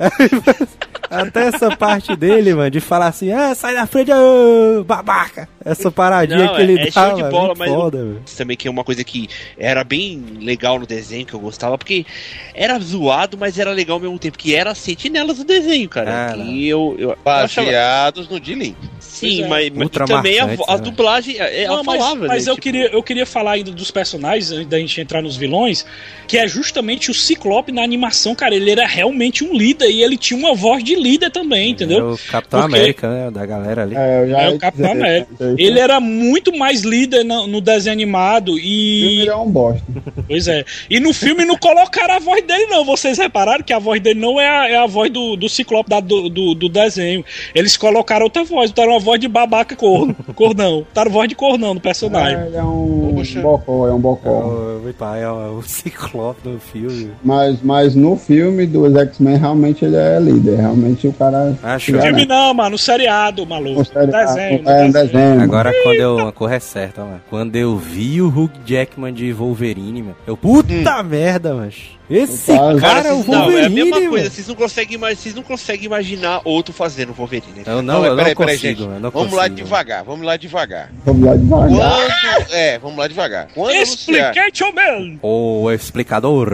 Até essa parte dele, mano, de falar assim: Ah, sai da frente, ô babaca! Essa paradinha Não, que ele é, é dá, show de mano, bola, mas foda, eu- velho. isso também que é uma coisa que era bem legal no desenho, que eu gostava, porque era zoado, mas era legal ao mesmo tempo, que era as sentinelas do desenho, cara. Ah, e eu, eu, eu achava- Baseados no Dilin. Sim, é. mas, mas também a, a né? dublagem, é, ela Não, mas, falava, mas né, eu, tipo, queria, eu queria falar ainda dos personagens, antes da gente entrar nos vilões, que é justamente o Ciclope na animação, cara. Ele era realmente um líder e ele tinha uma voz de líder também, É entendeu? o Capitão Porque- América, né? Da galera ali. É, É o Capitão dizer, América. Ele era muito mais líder no, no desenho animado e. é um bosta. Pois é. E no filme não colocaram a voz dele, não. Vocês repararam que a voz dele não é a, é a voz do, do Ciclope da- do, do, do desenho. Eles colocaram outra voz, botaram uma voz de babaca corno, [laughs] cornão. Botaram voz de cornão no personagem. É, ele é um Poxa. bocó, é um É bocó. o, meu pai, é o, o Ciclope no filme. Mas, mas no filme dos X-Men, realmente ele é líder. Realmente o cara. Acho. se Filme não, mano, no seriado, maluco. No seriado, desenho, no é um desenho. desenho. Agora, quando eu. Uma coisa é certa, mano. Quando eu vi o Hugh Jackman de Wolverine, mano. Eu, puta merda, mano. Esse Cara, cara é o vocês- não, é a Wolverine, mesma coisa, vocês não conseguem, vocês não conseguem imaginar outro fazendo Wolverine. né? Eu não, mas eu não peraí, peraí, consigo, gente. eu não Vamos lá consigo. devagar, vamos lá devagar. Vamos lá devagar. Quando. É, vamos lá devagar. Quando. Explication Man! O explicador.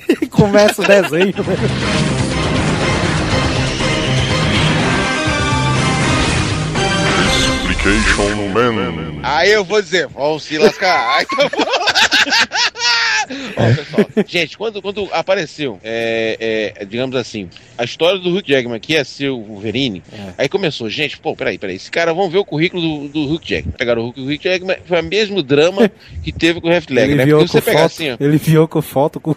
[laughs] Começa o desenho. Explication Man. Aí eu vou dizer, vão se lascar. Aí eu vou- [laughs] Ó, pessoal, gente, quando, quando apareceu, é, é, digamos assim, a história do Hugh Jackman, que ser o Wolverine, É. aí começou, gente, pô, peraí, peraí, esse cara, vamos ver o currículo do, do Hugh Jackman. Pegaram o Hugh, o Hugh Jackman, foi o mesmo drama [laughs] que teve com o Heath Ledger, Ele né? viu Porque você pegar foto. assim, ó, Ele viu com foto com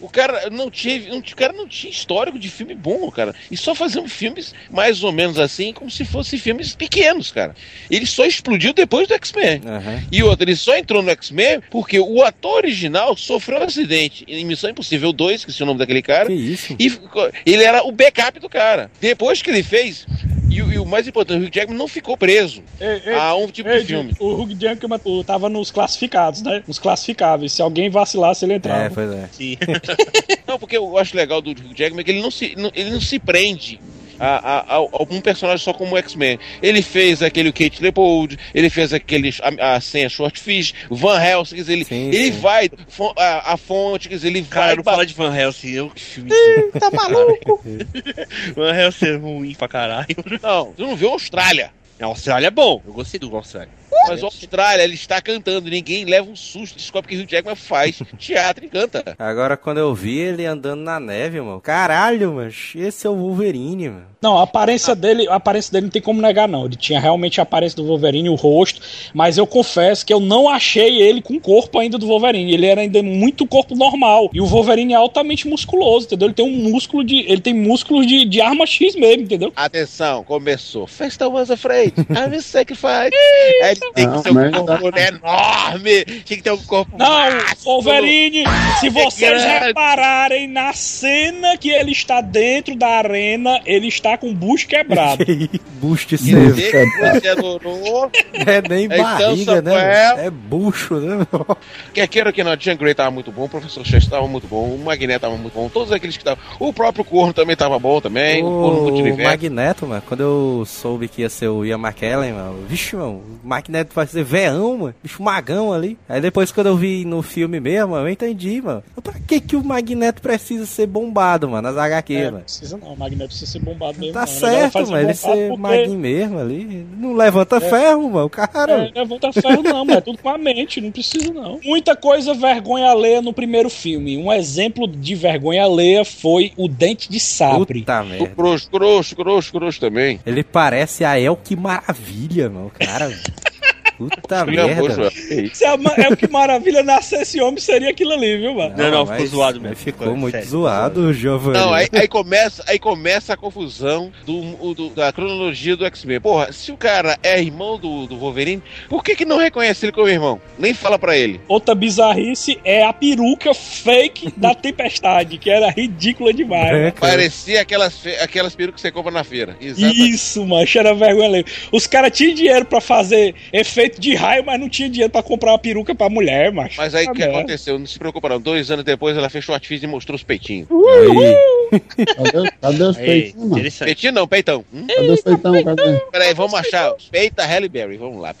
o cara não tinha, não, o cara não tinha histórico de filme bom, cara. E só fazendo filmes mais ou menos assim, como se fossem filmes pequenos, cara. Ele só explodiu depois do X-Men. Aham. E outro, ele só entrou no X-Men porque o ator original sofreu um acidente em Missão Impossível 2, que é o nome daquele cara. Que isso? E ficou- ele era o backup do cara. Depois que ele fez, e, o- e o mais importante, o Hugh Jackman não ficou preso Ei, ei, a um tipo ei, de filme. O Hugh Jackman tava nos classificados, né? Nos classificáveis. Se alguém vacilasse, ele entrava. É, pois é. Sim. [laughs] Não, porque eu acho legal do Hugh Jackman é que ele não se, não- ele não se prende a, a, a- um personagem só como X-Men. Ele fez aquele Kate Leopold, ele fez aquele a, a senha Short Fish, o Van Helsing, quer dizer, ele, Sim, ele sim. vai fo- a, a fonte, quer dizer, ele Cara, vai não fala de Van Helsing, eu que filme. tá maluco? [laughs] Van Helsing é ruim pra caralho. Não, tu não viu a Austrália. A Austrália é bom, eu gostei do Austrália. Mas o Austrália, ele está cantando. Ninguém leva um susto. Descobre que o Hugh Jackman faz [laughs] teatro e canta. Agora, quando eu vi ele andando na neve, mano. Caralho, mano. Esse é o Wolverine, mano. Não, a aparência dele, a aparência dele não tem como negar, não. Ele tinha realmente a aparência do Wolverine, o rosto, mas eu confesso que eu não achei ele com o corpo ainda do Wolverine. Ele era ainda muito corpo normal. E o Wolverine é altamente musculoso, entendeu? Ele tem um músculo de. Ele tem músculos de, de arma X mesmo, entendeu? Atenção, começou. First I was afraid. I'm sacrified. Ele tem que ter um corpo enorme. Tem que ter um corpo Não, másculo. Wolverine, se vocês grande. repararem na cena que ele está dentro da arena, ele está com o bucho quebrado. [laughs] Boost Quer seu. dizer que você adorou. É nem Então, barriga, né? Samuel-? É bucho, né? Quer queira que não, Jean Grey tava muito bom, o Professor Chester tava muito bom, o Magneto tava muito bom, todos aqueles que estavam. O próprio Corno também tava bom também, o Corno O Multiverso. Magneto, mano, quando eu soube que ia ser o Ian McKellen, mano, vixe, mano, o Magneto vai ser veão, mano, bicho magão ali. Aí depois quando eu vi no filme mesmo, eu entendi, mano. Pra que que o Magneto precisa ser bombado, mano, nas HQ, É, mano? não precisa não, o Magneto precisa ser bombado mesmo. Tá não. Negócio certo, mano, ele ser porque- maguinho mesmo ali. Não levanta ferro, mano, o cara. É, levanta ferro não, mas é tudo com a mente, não precisa não. Muita coisa vergonha alheia no primeiro filme. Um exemplo de vergonha alheia foi o Dente de Sabre. Puta O merda. Grosso, grosso, grosso, grosso também. Ele parece a El que maravilha, mano, cara. [laughs] Puta merda. Se a é o que maravilha nascer esse homem seria aquilo ali, viu, mano? Não, não, mas- ficou zoado mesmo. Ficou Ficou muito sério, zoado, Giovanni. Não, aí, aí começa, aí começa a confusão do, do- da cronologia do X-Men. Porra, se o cara é irmão do, do Wolverine, por que, que não reconhece ele como irmão? Nem fala pra ele. Outra bizarrice é a peruca fake da Tempestade, que era ridícula demais. É. Parecia aquelas, aquelas perucas que você compra na feira. Exatamente. Isso, mancha, era vergonha. Os caras tinham dinheiro pra fazer efeito de raio, mas não tinha dinheiro pra comprar uma peruca pra mulher, macho. Mas aí o Ah, que merda. aconteceu? Não se preocupa não. Dois anos depois ela fechou o artifício e mostrou os peitinhos. Aí, Cadê, cadê os peitinhos, mano? Peitinho não, peitão. Hum? Cadê os peitão? Cadê? Peraí, vamos achar. Peita Halle Berry, vamos lá.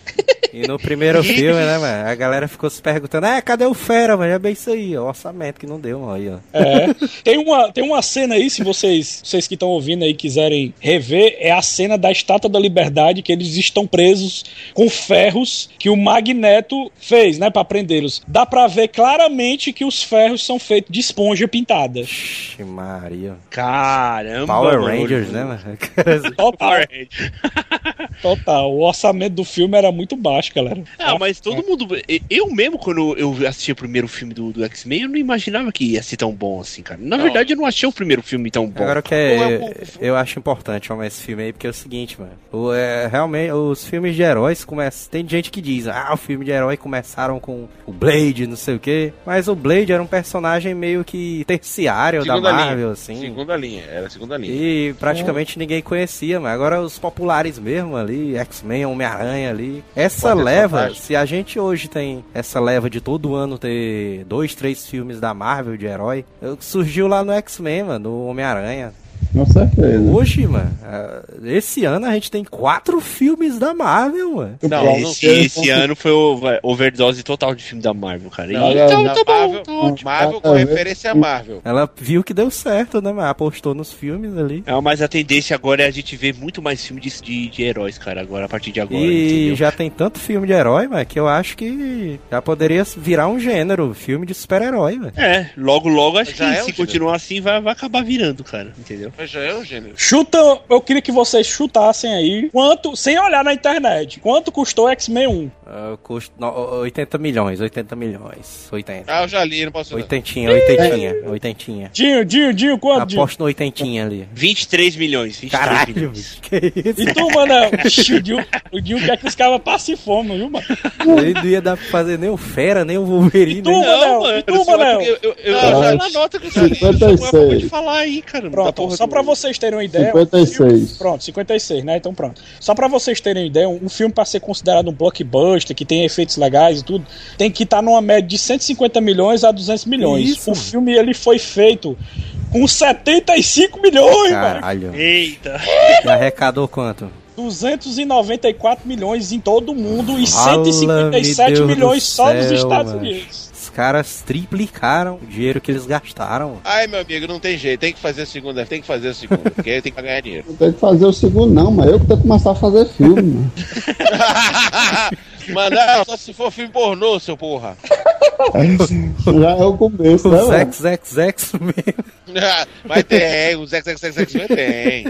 e no primeiro [laughs] filme, né, mano? A galera ficou se perguntando: é, cadê o Fera, mano? É bem isso aí, ó, o orçamento que não deu, mano. Aí, ó. É. Tem uma, tem uma cena aí, se vocês, vocês que estão ouvindo aí quiserem rever, é a cena da Estátua da Liberdade, que eles estão presos com ferros que o Magneto fez, né, pra prendê-los. Dá pra ver claramente que os ferros são feitos de esponja pintada. Ixi, Maria. Caramba. Power mano. Rangers, né, mano? [laughs] Total, Power Rangers. [laughs] total. O orçamento do filme era muito baixo, galera. Ah, mas todo mundo. Eu mesmo, quando eu assisti o primeiro filme do, do X-Men, eu não imaginava que ia ser tão bom assim, cara. Na Não. verdade, eu não achei o primeiro filme tão bom. Agora o que é é, o- eu acho importante chamar esse filme aí, porque é o seguinte, mano. O, é, realmente, os filmes de heróis começam. Tem gente que diz, ah, o filme de herói começaram com o Blade, não sei o quê. Mas o Blade era um personagem meio que terciário da Segunda Marvel, linha. assim. Segunda linha, era segunda linha. E praticamente ninguém conhecia, mas agora os populares mesmo ali, X-Men, Homem-Aranha ali. Essa Quarteto leva, se a gente hoje tem essa leva de todo ano ter dois, três filmes da Marvel de herói, surgiu lá no X-Men, mano, no Homem-Aranha. Com certeza. Hoje, mano, ah, esse ano a gente tem quatro filmes da Marvel, mano. Não, não Esse, esse ano foi o overdose total de filme da Marvel, cara. Não, E- não, então, tá bom, Marvel, tá. Marvel com referência a Marvel. Ela viu que deu certo, né, mano? Apostou nos filmes ali. É, mas a tendência agora é a gente ver muito mais filme de, de, de heróis, cara, agora, a partir de agora, E entendeu? já tem tanto filme de herói, mano, que eu acho que já poderia virar um gênero, filme de super-herói, velho. É, logo, logo, acho Já que é se continuar assim, vai, vai acabar virando, cara, entendeu? Já é um gênero. Chuta, eu queria que vocês chutassem aí quanto, sem olhar na internet, quanto custou X-Men 1? Uh, custo no, 80 milhões, 80 milhões. 80. Ah, eu já li, não posso não. Oitentinha, oitentinha, oitentinha. Dinho, Dinho, Dinho, quanto, Dinho? Aposto no oitentinha ali. 23 milhões, 23 Caralho, milhões. [laughs] que isso? E tu, mano, o Dinho, o Dinho quer que os caras passem fome, viu, mano? Ele não ia dar pra fazer nem o Fera, nem o Wolverine. E tu, nem- Manel? E tu, Manel? eu, eu, eu, Não, eu já na nota que eu já li. 56. acabou de falar aí, cara. Pronto, porra só do- pra vocês terem uma ideia. 56. Pronto, 56, né? Então pronto. Só pra vocês terem uma ideia, um um filme pra ser considerado um blockbuster, que tem efeitos legais e tudo, tem que estar numa média de 150 milhões a 200 milhões. Isso, o mano. filme ele foi feito com 75 milhões, mano. Caralho. Eita. E arrecadou quanto? 294 milhões em todo o mundo e Fala-me 157 Deus milhões só nos Estados mano. Unidos. Os caras triplicaram o dinheiro que eles gastaram. Ai, meu amigo, não tem jeito. Tem que fazer a segunda, tem que fazer a segunda. porque aí tem que ganhar dinheiro. Não tem que fazer o segundo, não, mas eu que tenho que começar a fazer filme, mano. [laughs] Manaus, só se for filme pornô, seu porra. [laughs] Já é o começo, né? Os mano? XXX mesmo. Mas tem, os XXXX tem.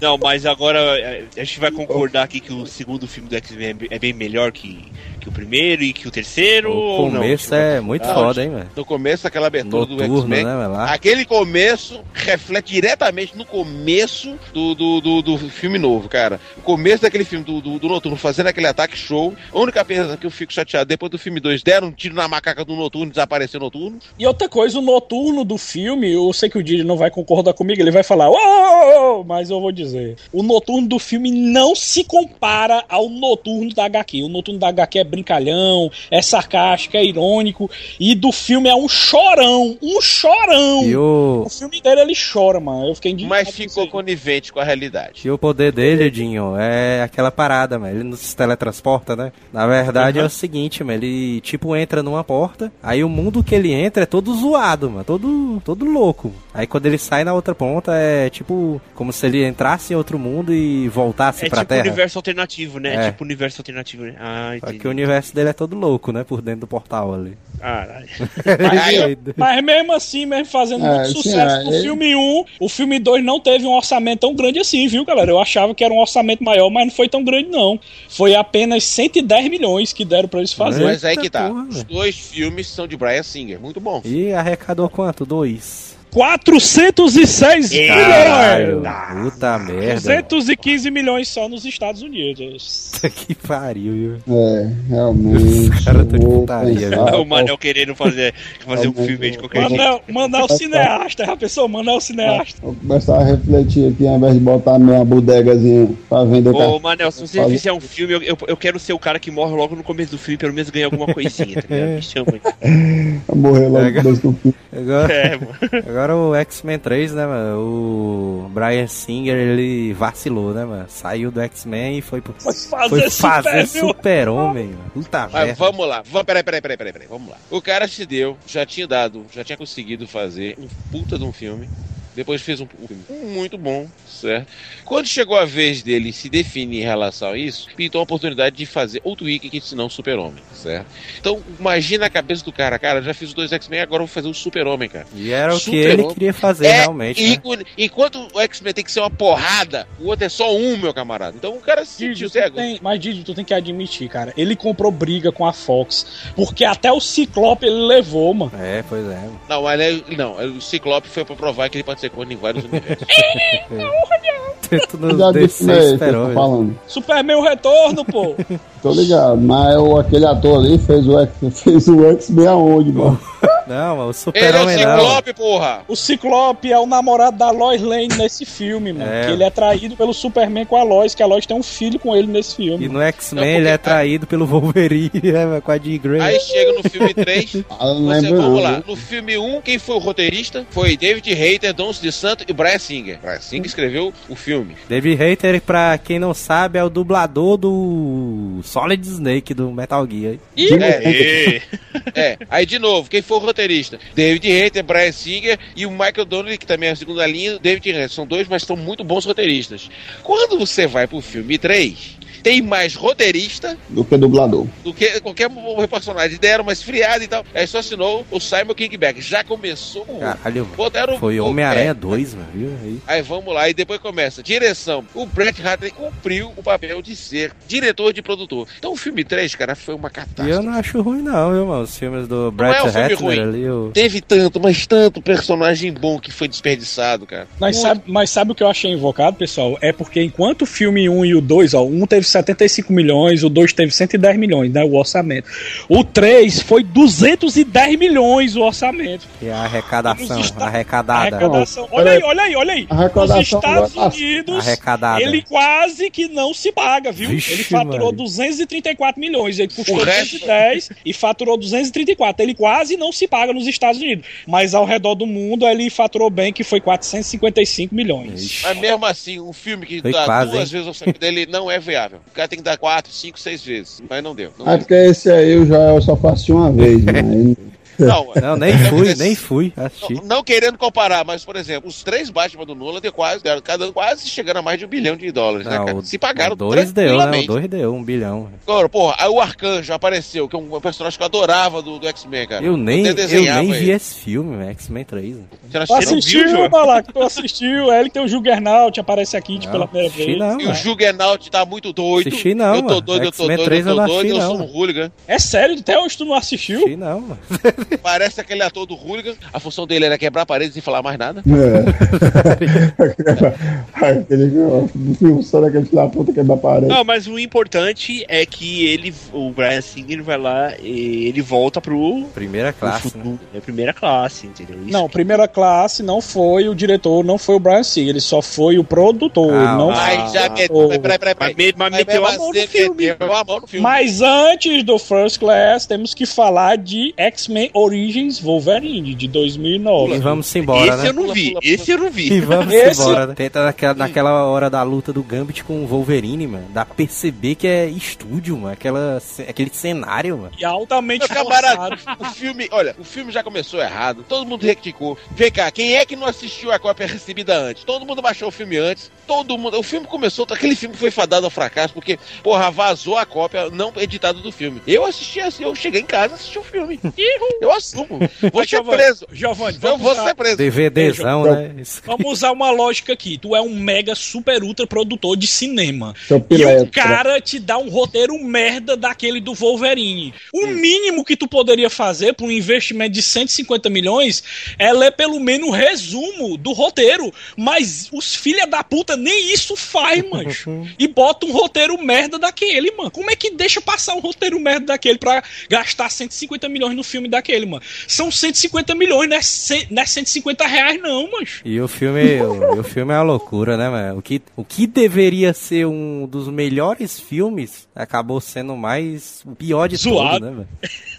Não, mas agora é, a gente vai concordar aqui que o segundo filme do X-Men é é bem melhor que, que o primeiro e que o terceiro. O ou não? começo é muito Ah, foda, hein, velho. No começo, aquela abertura do Noturno, X-Men. né. Aquele começo reflete diretamente no começo do, do, do, do filme novo, cara. O começo daquele filme do, do, do Noturno fazendo aquele ataque show. A única coisa que eu fico chateado, depois do filme 2, deram um tiro na macaca do Noturno e desapareceu o Noturno. E outra coisa, o noturno do filme, eu sei que o Didi não vai concordar comigo, ele vai falar, "Ô, ô, ô", mas eu vou dizer. O noturno do filme não se compara ao noturno da HQ. O noturno da HQ é brincalhão, é sarcástico, é irônico. E do filme é um chorão, um chorão. E o, O filme inteiro ele chora, mano. Eu fiquei. Mas ficou conivente com a realidade. e o poder dele, Dinho, é aquela parada, mano. Ele não se teletransporta, né? Na verdade é o seguinte, mano. Ele, tipo, entra numa porta, aí o mundo que ele entra é todo zoado, mano. Todo, todo louco. Aí quando ele sai na outra ponta é tipo como se ele entrasse em outro mundo e voltasse É pra tipo Terra. universo alternativo, né? É. Tipo universo alternativo, né? Ah, Só entendi. que o universo dele é todo louco, né? Por dentro do portal ali. Caralho. [laughs] Mas, mas mesmo assim, mesmo fazendo É, muito sim, sucesso é, no ele- filme 1, o filme 2 não teve um orçamento tão grande assim, viu, galera? Eu achava que era um orçamento maior, mas não foi tão grande, não. Foi apenas 110 milhões que deram pra eles fazerem. Mas aí que tá. porra, Os dois filmes são de Brian Singer. Muito bom. E arrecadou quanto? Dois. 406 Caralho, milhões! puta merda. 215 milhões só nos Estados Unidos. Que pariu, viu? É, realmente. Cara, tá de putaria, pensar, o Manel querendo fazer, fazer um filme aí de qualquer jeito. Manel, Manel cineasta, já pensou? Manel cineasta. Vou começar a refletir aqui, ao invés de botar minha bodegazinha pra vender Ô. Manel, se você Fazer- fizer um filme, eu, eu, eu quero ser o cara que morre logo no começo do filme, pelo menos ganhar alguma coisinha, tá ligado? Me chama aí. Morrer logo no começo do filme. Agora, É, mano. agora o X-Men 3, né, mano? O Brian Singer, ele vacilou, né, mano? Saiu do X-Men e foi, pro, fazer foi fazer super, super-homem, mano. Puta Mas merda. vamos lá. Vamos, peraí, peraí, peraí, peraí, peraí. Vamos lá. O cara se deu, já tinha dado, já tinha conseguido fazer um puta de um filme. Depois fez um, um filme muito bom, certo? Quando chegou a vez dele se definir em relação a isso, pintou a oportunidade de fazer outro que ensinar um super-homem, certo? Então, imagina a cabeça do cara. Cara, já fiz os dois X-Men, agora eu vou fazer o super-homem, cara. E era o que ele queria fazer, É, realmente, né? ícone. Enquanto o X-Men tem que ser uma porrada, o outro é só um, meu camarada. Então o cara se Didi, cego. tem, mas Didi, tu tem que admitir, cara. Ele comprou briga com a Fox. Porque até o Ciclope ele levou, mano. É, pois é. mano. Não, mas ele- não, o Ciclope foi pra provar que ele pode ser corno em vários universos. Eu esperou, tô velho. falando. Superman o retorno, pô. [laughs] Tô ligado, mas o, aquele ator ali fez o X- [laughs] fez o X-Men aonde, mano? Não, mas o ele é o super-homem não. Ciclope, porra! O Ciclope é o namorado da Lois Lane nesse filme, mano. É. Que ele é traído pelo Superman com a Lois, que a Lois tem um filho com ele nesse filme. E no X-Men ele é traído pelo Wolverine, né, [laughs] com a Jean Grey. Aí chega no filme 3, [laughs] Ah, você, vamos não. lá. No filme 1, quem foi o roteirista? Foi David Hayter, Dons de Santo e Brian Singer. Brian Singer escreveu o filme. David Hayter, pra quem não sabe, é o dublador do Solid Snake do Metal Gear. É, [laughs] é, aí de novo, quem foi o roteirista? David Hayter, Brian Singer e o Michael Donnelly, que também é a segunda linha, David Hayter. São dois, mas são muito bons roteiristas. Quando você vai pro filme 3, tem mais roteirista Do que dublador. do que qualquer personagem. Deram uma esfriada e tal. Aí só assinou o Simon Kingback. Já começou com. Caralho, Botaram foi o- Homem-Aranha é. 2, mano, viu? Aí. Aí vamos lá, e depois começa. Direção. O Brett Hartley cumpriu o papel de ser diretor de produtor. Então o filme 3, cara, foi uma E catástrofe. eu não acho ruim não, viu, mano? Os filmes do Brett é um filme ruim. Ali, o... Teve tanto, mas tanto personagem bom que foi desperdiçado, cara. Mas Muito. sabe, mas sabe o que eu achei invocado, pessoal? É porque enquanto o filme 1 e o 2, ó, um teve 75 milhões, o 2 teve 110 milhões, né, o orçamento. O 3 foi 210 milhões o orçamento. E a arrecadação, esta- arrecadada. Arrecadação. Olha aí, olha aí, olha aí. Arrecadação Nos Estados Unidos, Arrecadada. ele quase que não se paga, viu? Vixe, ele faturou mano. 234 milhões, ele custou O resto- 210 e faturou 234. Ele quase não se paga nos Estados Unidos, mas ao redor do mundo ele faturou bem, que foi 455 milhões. Ixi. Mas mesmo assim, um filme que Foi dá quase, duas hein? vezes o orçamento dele não é viável. O cara tem que dar quatro, cinco, seis vezes. Mas não deu. Não É deu. esse aí o Joel só faço uma vez, mas Não, [laughs] Não, nem fui, nem fui assistir. não querendo comparar, mas, por exemplo, os três Batman do Nolan deu quase, deram cada um quase chegando a mais de um bilhão de dólares, né, Não, cara? o- Se pagaram o dois deu, né? O dois deu, um bilhão. Agora, porra, aí o Arcanjo apareceu, que é um personagem que eu adorava do, do X-Men, cara. Eu nem, eu nem vi ele. esse filme, X-Men 3. né? Você não Tu assistiu, não? assistiu, Balac? Tu assistiu. Aí ele tem o Juggernaut, aparece aqui tipo, pela primeira vez. não, E o. Juggernaut tá muito doido. Assisti não, Eu tô doido, eu tô doido, 3 eu eu tô não doido, assisti, eu sou não. um hooligan. É sério? Até hoje tu não assistiu? Assisti não, mano. [laughs] Parece aquele ator do hooligan. A função dele era quebrar paredes e falar mais nada. É. [laughs] Aquele filme só daquele filho da puta que é da parede. Não, mas o importante é que ele, o Brian Singer vai lá e ele volta pro Primeira classe, pro né? é primeira classe, entendeu? Isso Não, primeira classe não foi o diretor, não foi o Brian Singer, ele só foi o produtor. Ah, não Mas já meteu. o- Peraí, peraí, peraí. Mas. Meteu a mão no filme. Mas antes do First Class, temos que falar de X-Men Origins Wolverine, de 2009. E vamos embora, Esse né? eu não vi, esse eu não E vi. vamos Esse- embora, né? Tenta naquela, naquela hora da luta do Gambit com o Wolverine, mano. Dá pra perceber que é estúdio, mano. Aquela, aquele cenário, mano. E altamente camarada, forçado. [laughs] o filme, olha, o filme já começou errado, todo mundo recticou. Vem cá, quem é que não assistiu a cópia [laughs] recebida antes? Todo mundo baixou o filme antes, todo mundo. O filme começou, aquele filme foi fadado ao fracasso, porque, porra, vazou a cópia não editada do filme. Eu assisti assim, eu cheguei em casa e assisti o filme. Eu assumo. Vou Mas, ser preso. Giovanni, Eu vamos vou usar- ser preso. DVDzão, né? Vamos usar uma lógica aqui. Tu é um mega super ultra produtor de cinema. E o cara te dá um roteiro merda daquele do Wolverine. O mínimo que tu poderia fazer por um investimento de 150 milhões é ler pelo menos um resumo do roteiro. Mas os filha da puta nem isso faz, mancho. [laughs] E bota um roteiro merda daquele, mano. Como é que deixa passar um roteiro merda daquele pra gastar 150 milhões no filme daquele, mano? São 150 milhões, não é, cem- não é 150 reais, não, mancho. E o filme, o, o filme é uma loucura, né, mano? O que, o que deveria ser um dos melhores filmes acabou sendo mais o pior de Zoado. tudo, né, mano?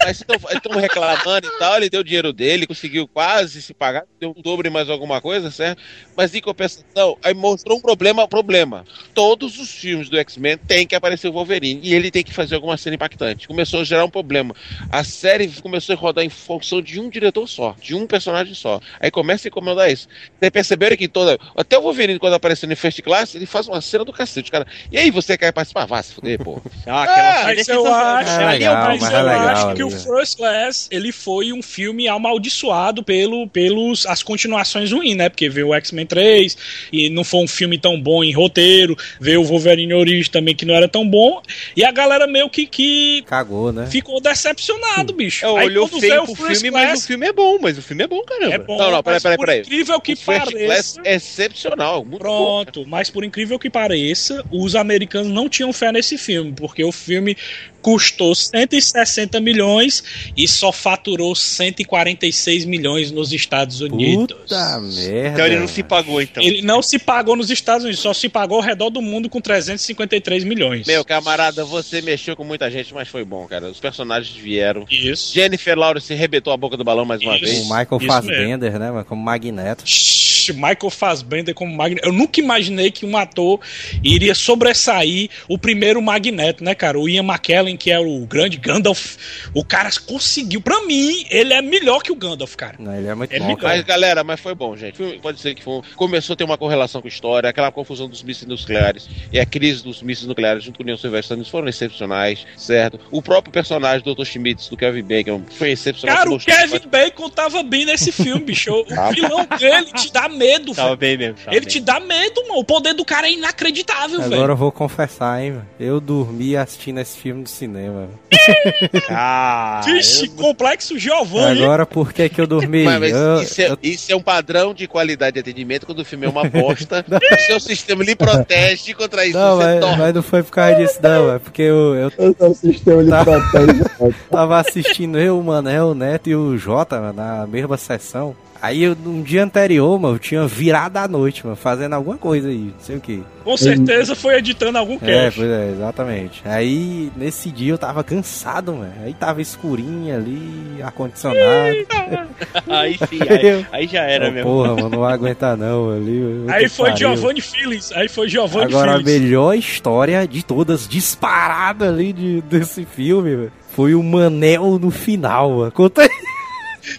Mas estão reclamando e tal, ele deu o dinheiro dele, conseguiu quase se pagar, deu um dobro e mais alguma coisa, certo? Mas em compensação, aí mostrou um problema, problema. Todos os filmes do X-Men tem que aparecer o Wolverine e ele tem que fazer alguma cena impactante. Começou a gerar um problema. A série começou a rodar em função de um diretor só, de um personagem só. Aí começa a incomodar isso. Vocês perceberam que toda. Até o Wolverine, quando aparece no First Class, ele faz uma cena do cacete, cara. E aí, você quer participar? Vá se fuder, pô. [laughs] Ah, aquela Ah, é eu acho, É legal, mas mas eu legal acho que o né? First Class ele foi um filme amaldiçoado pelo, pelos as continuações ruins, né? Porque veio o X-Men 3 e não foi um filme tão bom em roteiro, veio o Wolverine Origins também que não era tão bom e a galera meio que, que Cagou, né? ficou decepcionado, bicho. É, Aí olhou feio o pro First filme, mas o filme é bom, mas o filme é bom, caramba. é bom, Não, não, peraí, mas peraí, por peraí. incrível que o First pareça... É excepcional, muito bom. Pronto, mas por incrível que pareça, os americanos não tinham fé nesse filme, porque o filme custou 160 milhões e só faturou 146 milhões nos Estados Unidos. Puta merda. Então ele não se pagou, então. Ele não se pagou nos Estados Unidos, só se pagou ao redor do mundo com 353 milhões. Meu camarada, você mexeu com muita gente, mas foi bom, cara. Os personagens vieram. Isso. Jennifer Lawrence rebentou a boca do balão mais uma Isso. vez. O Michael Isso Fassbender, né, mano? Como Magneto. Shhh, Michael Fassbender como Magneto. Eu nunca imaginei que um ator iria sobressair o primeiro Magneto, né, cara? O Ian McKellen, que é o grande Gandalf. O cara conseguiu. Pra mim, ele é melhor que o Gandalf, cara. Não, ele é muito É bom. Mas, galera, mas foi bom, gente. Pode ser que foi, começou a ter uma correlação com a história, aquela confusão dos mísseis nucleares e a crise dos mísseis nucleares junto com o União Soviética foram excepcionais, certo? O próprio personagem do Dr. Schmitz, do Kevin Bacon, foi excepcional. Cara, o Kevin Bacon tava bem nesse filme, bicho. O vilão dele te dá medo, Tava velho. bem mesmo. tava Ele bem. te dá medo, mano. O poder do cara é inacreditável, Agora velho. eu vou confessar, hein, mano. Eu dormi assistindo esse filme no cinema. [laughs] Ah, Vixe, eu- complexo Giovanni. Agora por que que eu dormi? Mas, mas Eu- isso, é, eu- isso é um padrão de qualidade de atendimento quando o filme é uma [laughs] bosta. o seu sistema lhe protege contra isso. Não, você mas, mas não foi por causa disso, não. É porque eu, eu O seu sistema ele Tá. protege. [laughs] tava assistindo eu, o Manel, o Neto e o Jota mano, na mesma sessão. Aí, eu, um dia anterior, mano, eu tinha virado à noite, mano, fazendo alguma coisa aí, não sei o que. Com certeza foi editando algum É, cast. pois é, exatamente. Aí, nesse dia eu tava cansado, mano. Aí tava escurinho ali, ar-condicionado. [laughs] Aí sim, aí, aí já era Ô, mesmo. Porra, mano, não vou aguentar não ali. Aí foi pariu. Giovanni Phillips. Aí foi Giovanni Agora a melhor história de todas, disparada ali de, desse filme, velho, foi o Manel no final, mano. Conta aí.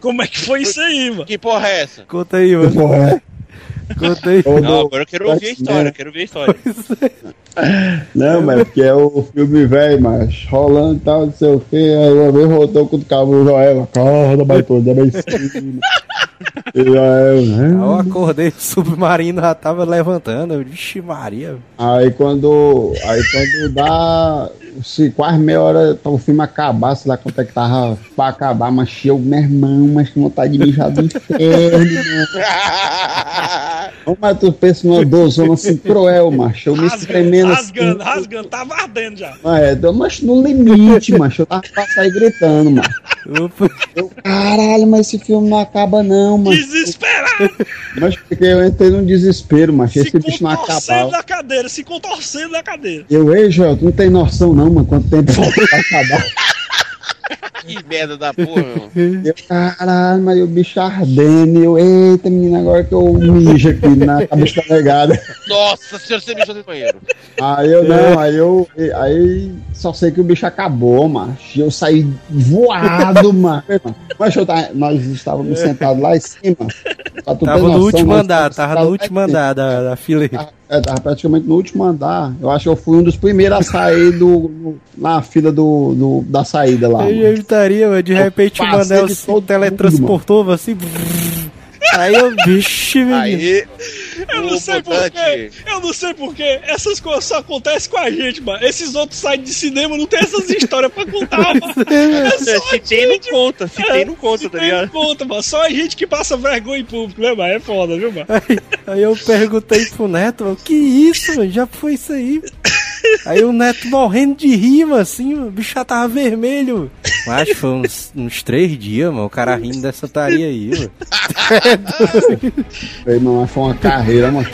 Como é que foi isso aí, mano? Que porra é essa? Conta aí, mano. Porra, Conta aí. é. Não, agora eu quero ouvir a história, quero ver a história. [laughs] Não, mas porque é o filme velho, mas rolando e tal, não sei o que. Aí uma vez voltou com o cabo Joel, acorda, baitola, bem né? Eu acordei, o submarino já tava levantando. Vixe, Maria. Aí quando. Aí quando dá. Se quase meia hora para o filme acabar, sei lá quanto é que tava pra acabar, mas eu, meu irmão, mas que vontade de mijar do inferno, mano. [laughs] Mas tu pensa numa dozona assim cruel, macho. Eu me espremendo assim. rasgando, rasgando, tava ardendo já. Mas é, deu- mas no limite, macho. Eu tava pra sair gritando, mano. Eu, caralho, mas esse filme não acaba não, mano. Desesperado, [laughs] Mas porque eu entrei num desespero, macho. se Esse bicho não contorcendo acabava. na cadeira, se contorcendo na cadeira. Eu, ei, Joel, tu não tem noção não, mano, quanto tempo falta [laughs] pra acabar. Que merda da porra, meu. Eu, caralho, mas o bicho ardendo. Eu, eita, menina, agora que eu mijo aqui na cabeça negada. Nossa senhora, você mijou do banheiro. Aí eu não, aí eu. Aí só sei que o bicho acabou, macho. Eu saí voado, [laughs] mano. Mas eu tava- nós estávamos sentados lá em cima. Tava no noção, último andar, tava no último andar da, da fileira. É, tava praticamente no último andar. Eu acho que eu fui um dos primeiros a sair do, no- na fila do, do- da saída lá. Mano. eu estaria, mano, de repente o Manel se teletransportou assim. brrr. Aí eu, vixe, menino. Aí, Eu não sei porquê, eu não sei porquê. Essas coisas só acontecem com a gente, mano. Esses outros sites de cinema não tem essas histórias pra contar, [laughs] mano. É só Se tem, não conta. Se tem, não conta, se tá tem, ligado? conta, mano. Só a gente que passa vergonha em público, né, mano? É foda, viu, mano? Aí, aí eu perguntei pro Neto, mano, que isso, mano? Já foi isso aí. Aí o Neto morrendo de rima, assim, o bicho já tava vermelho. Mas acho que foi uns, uns três dias, mano, o cara rindo dessa taria aí, mano. Mano, mas foi uma carreira, mano.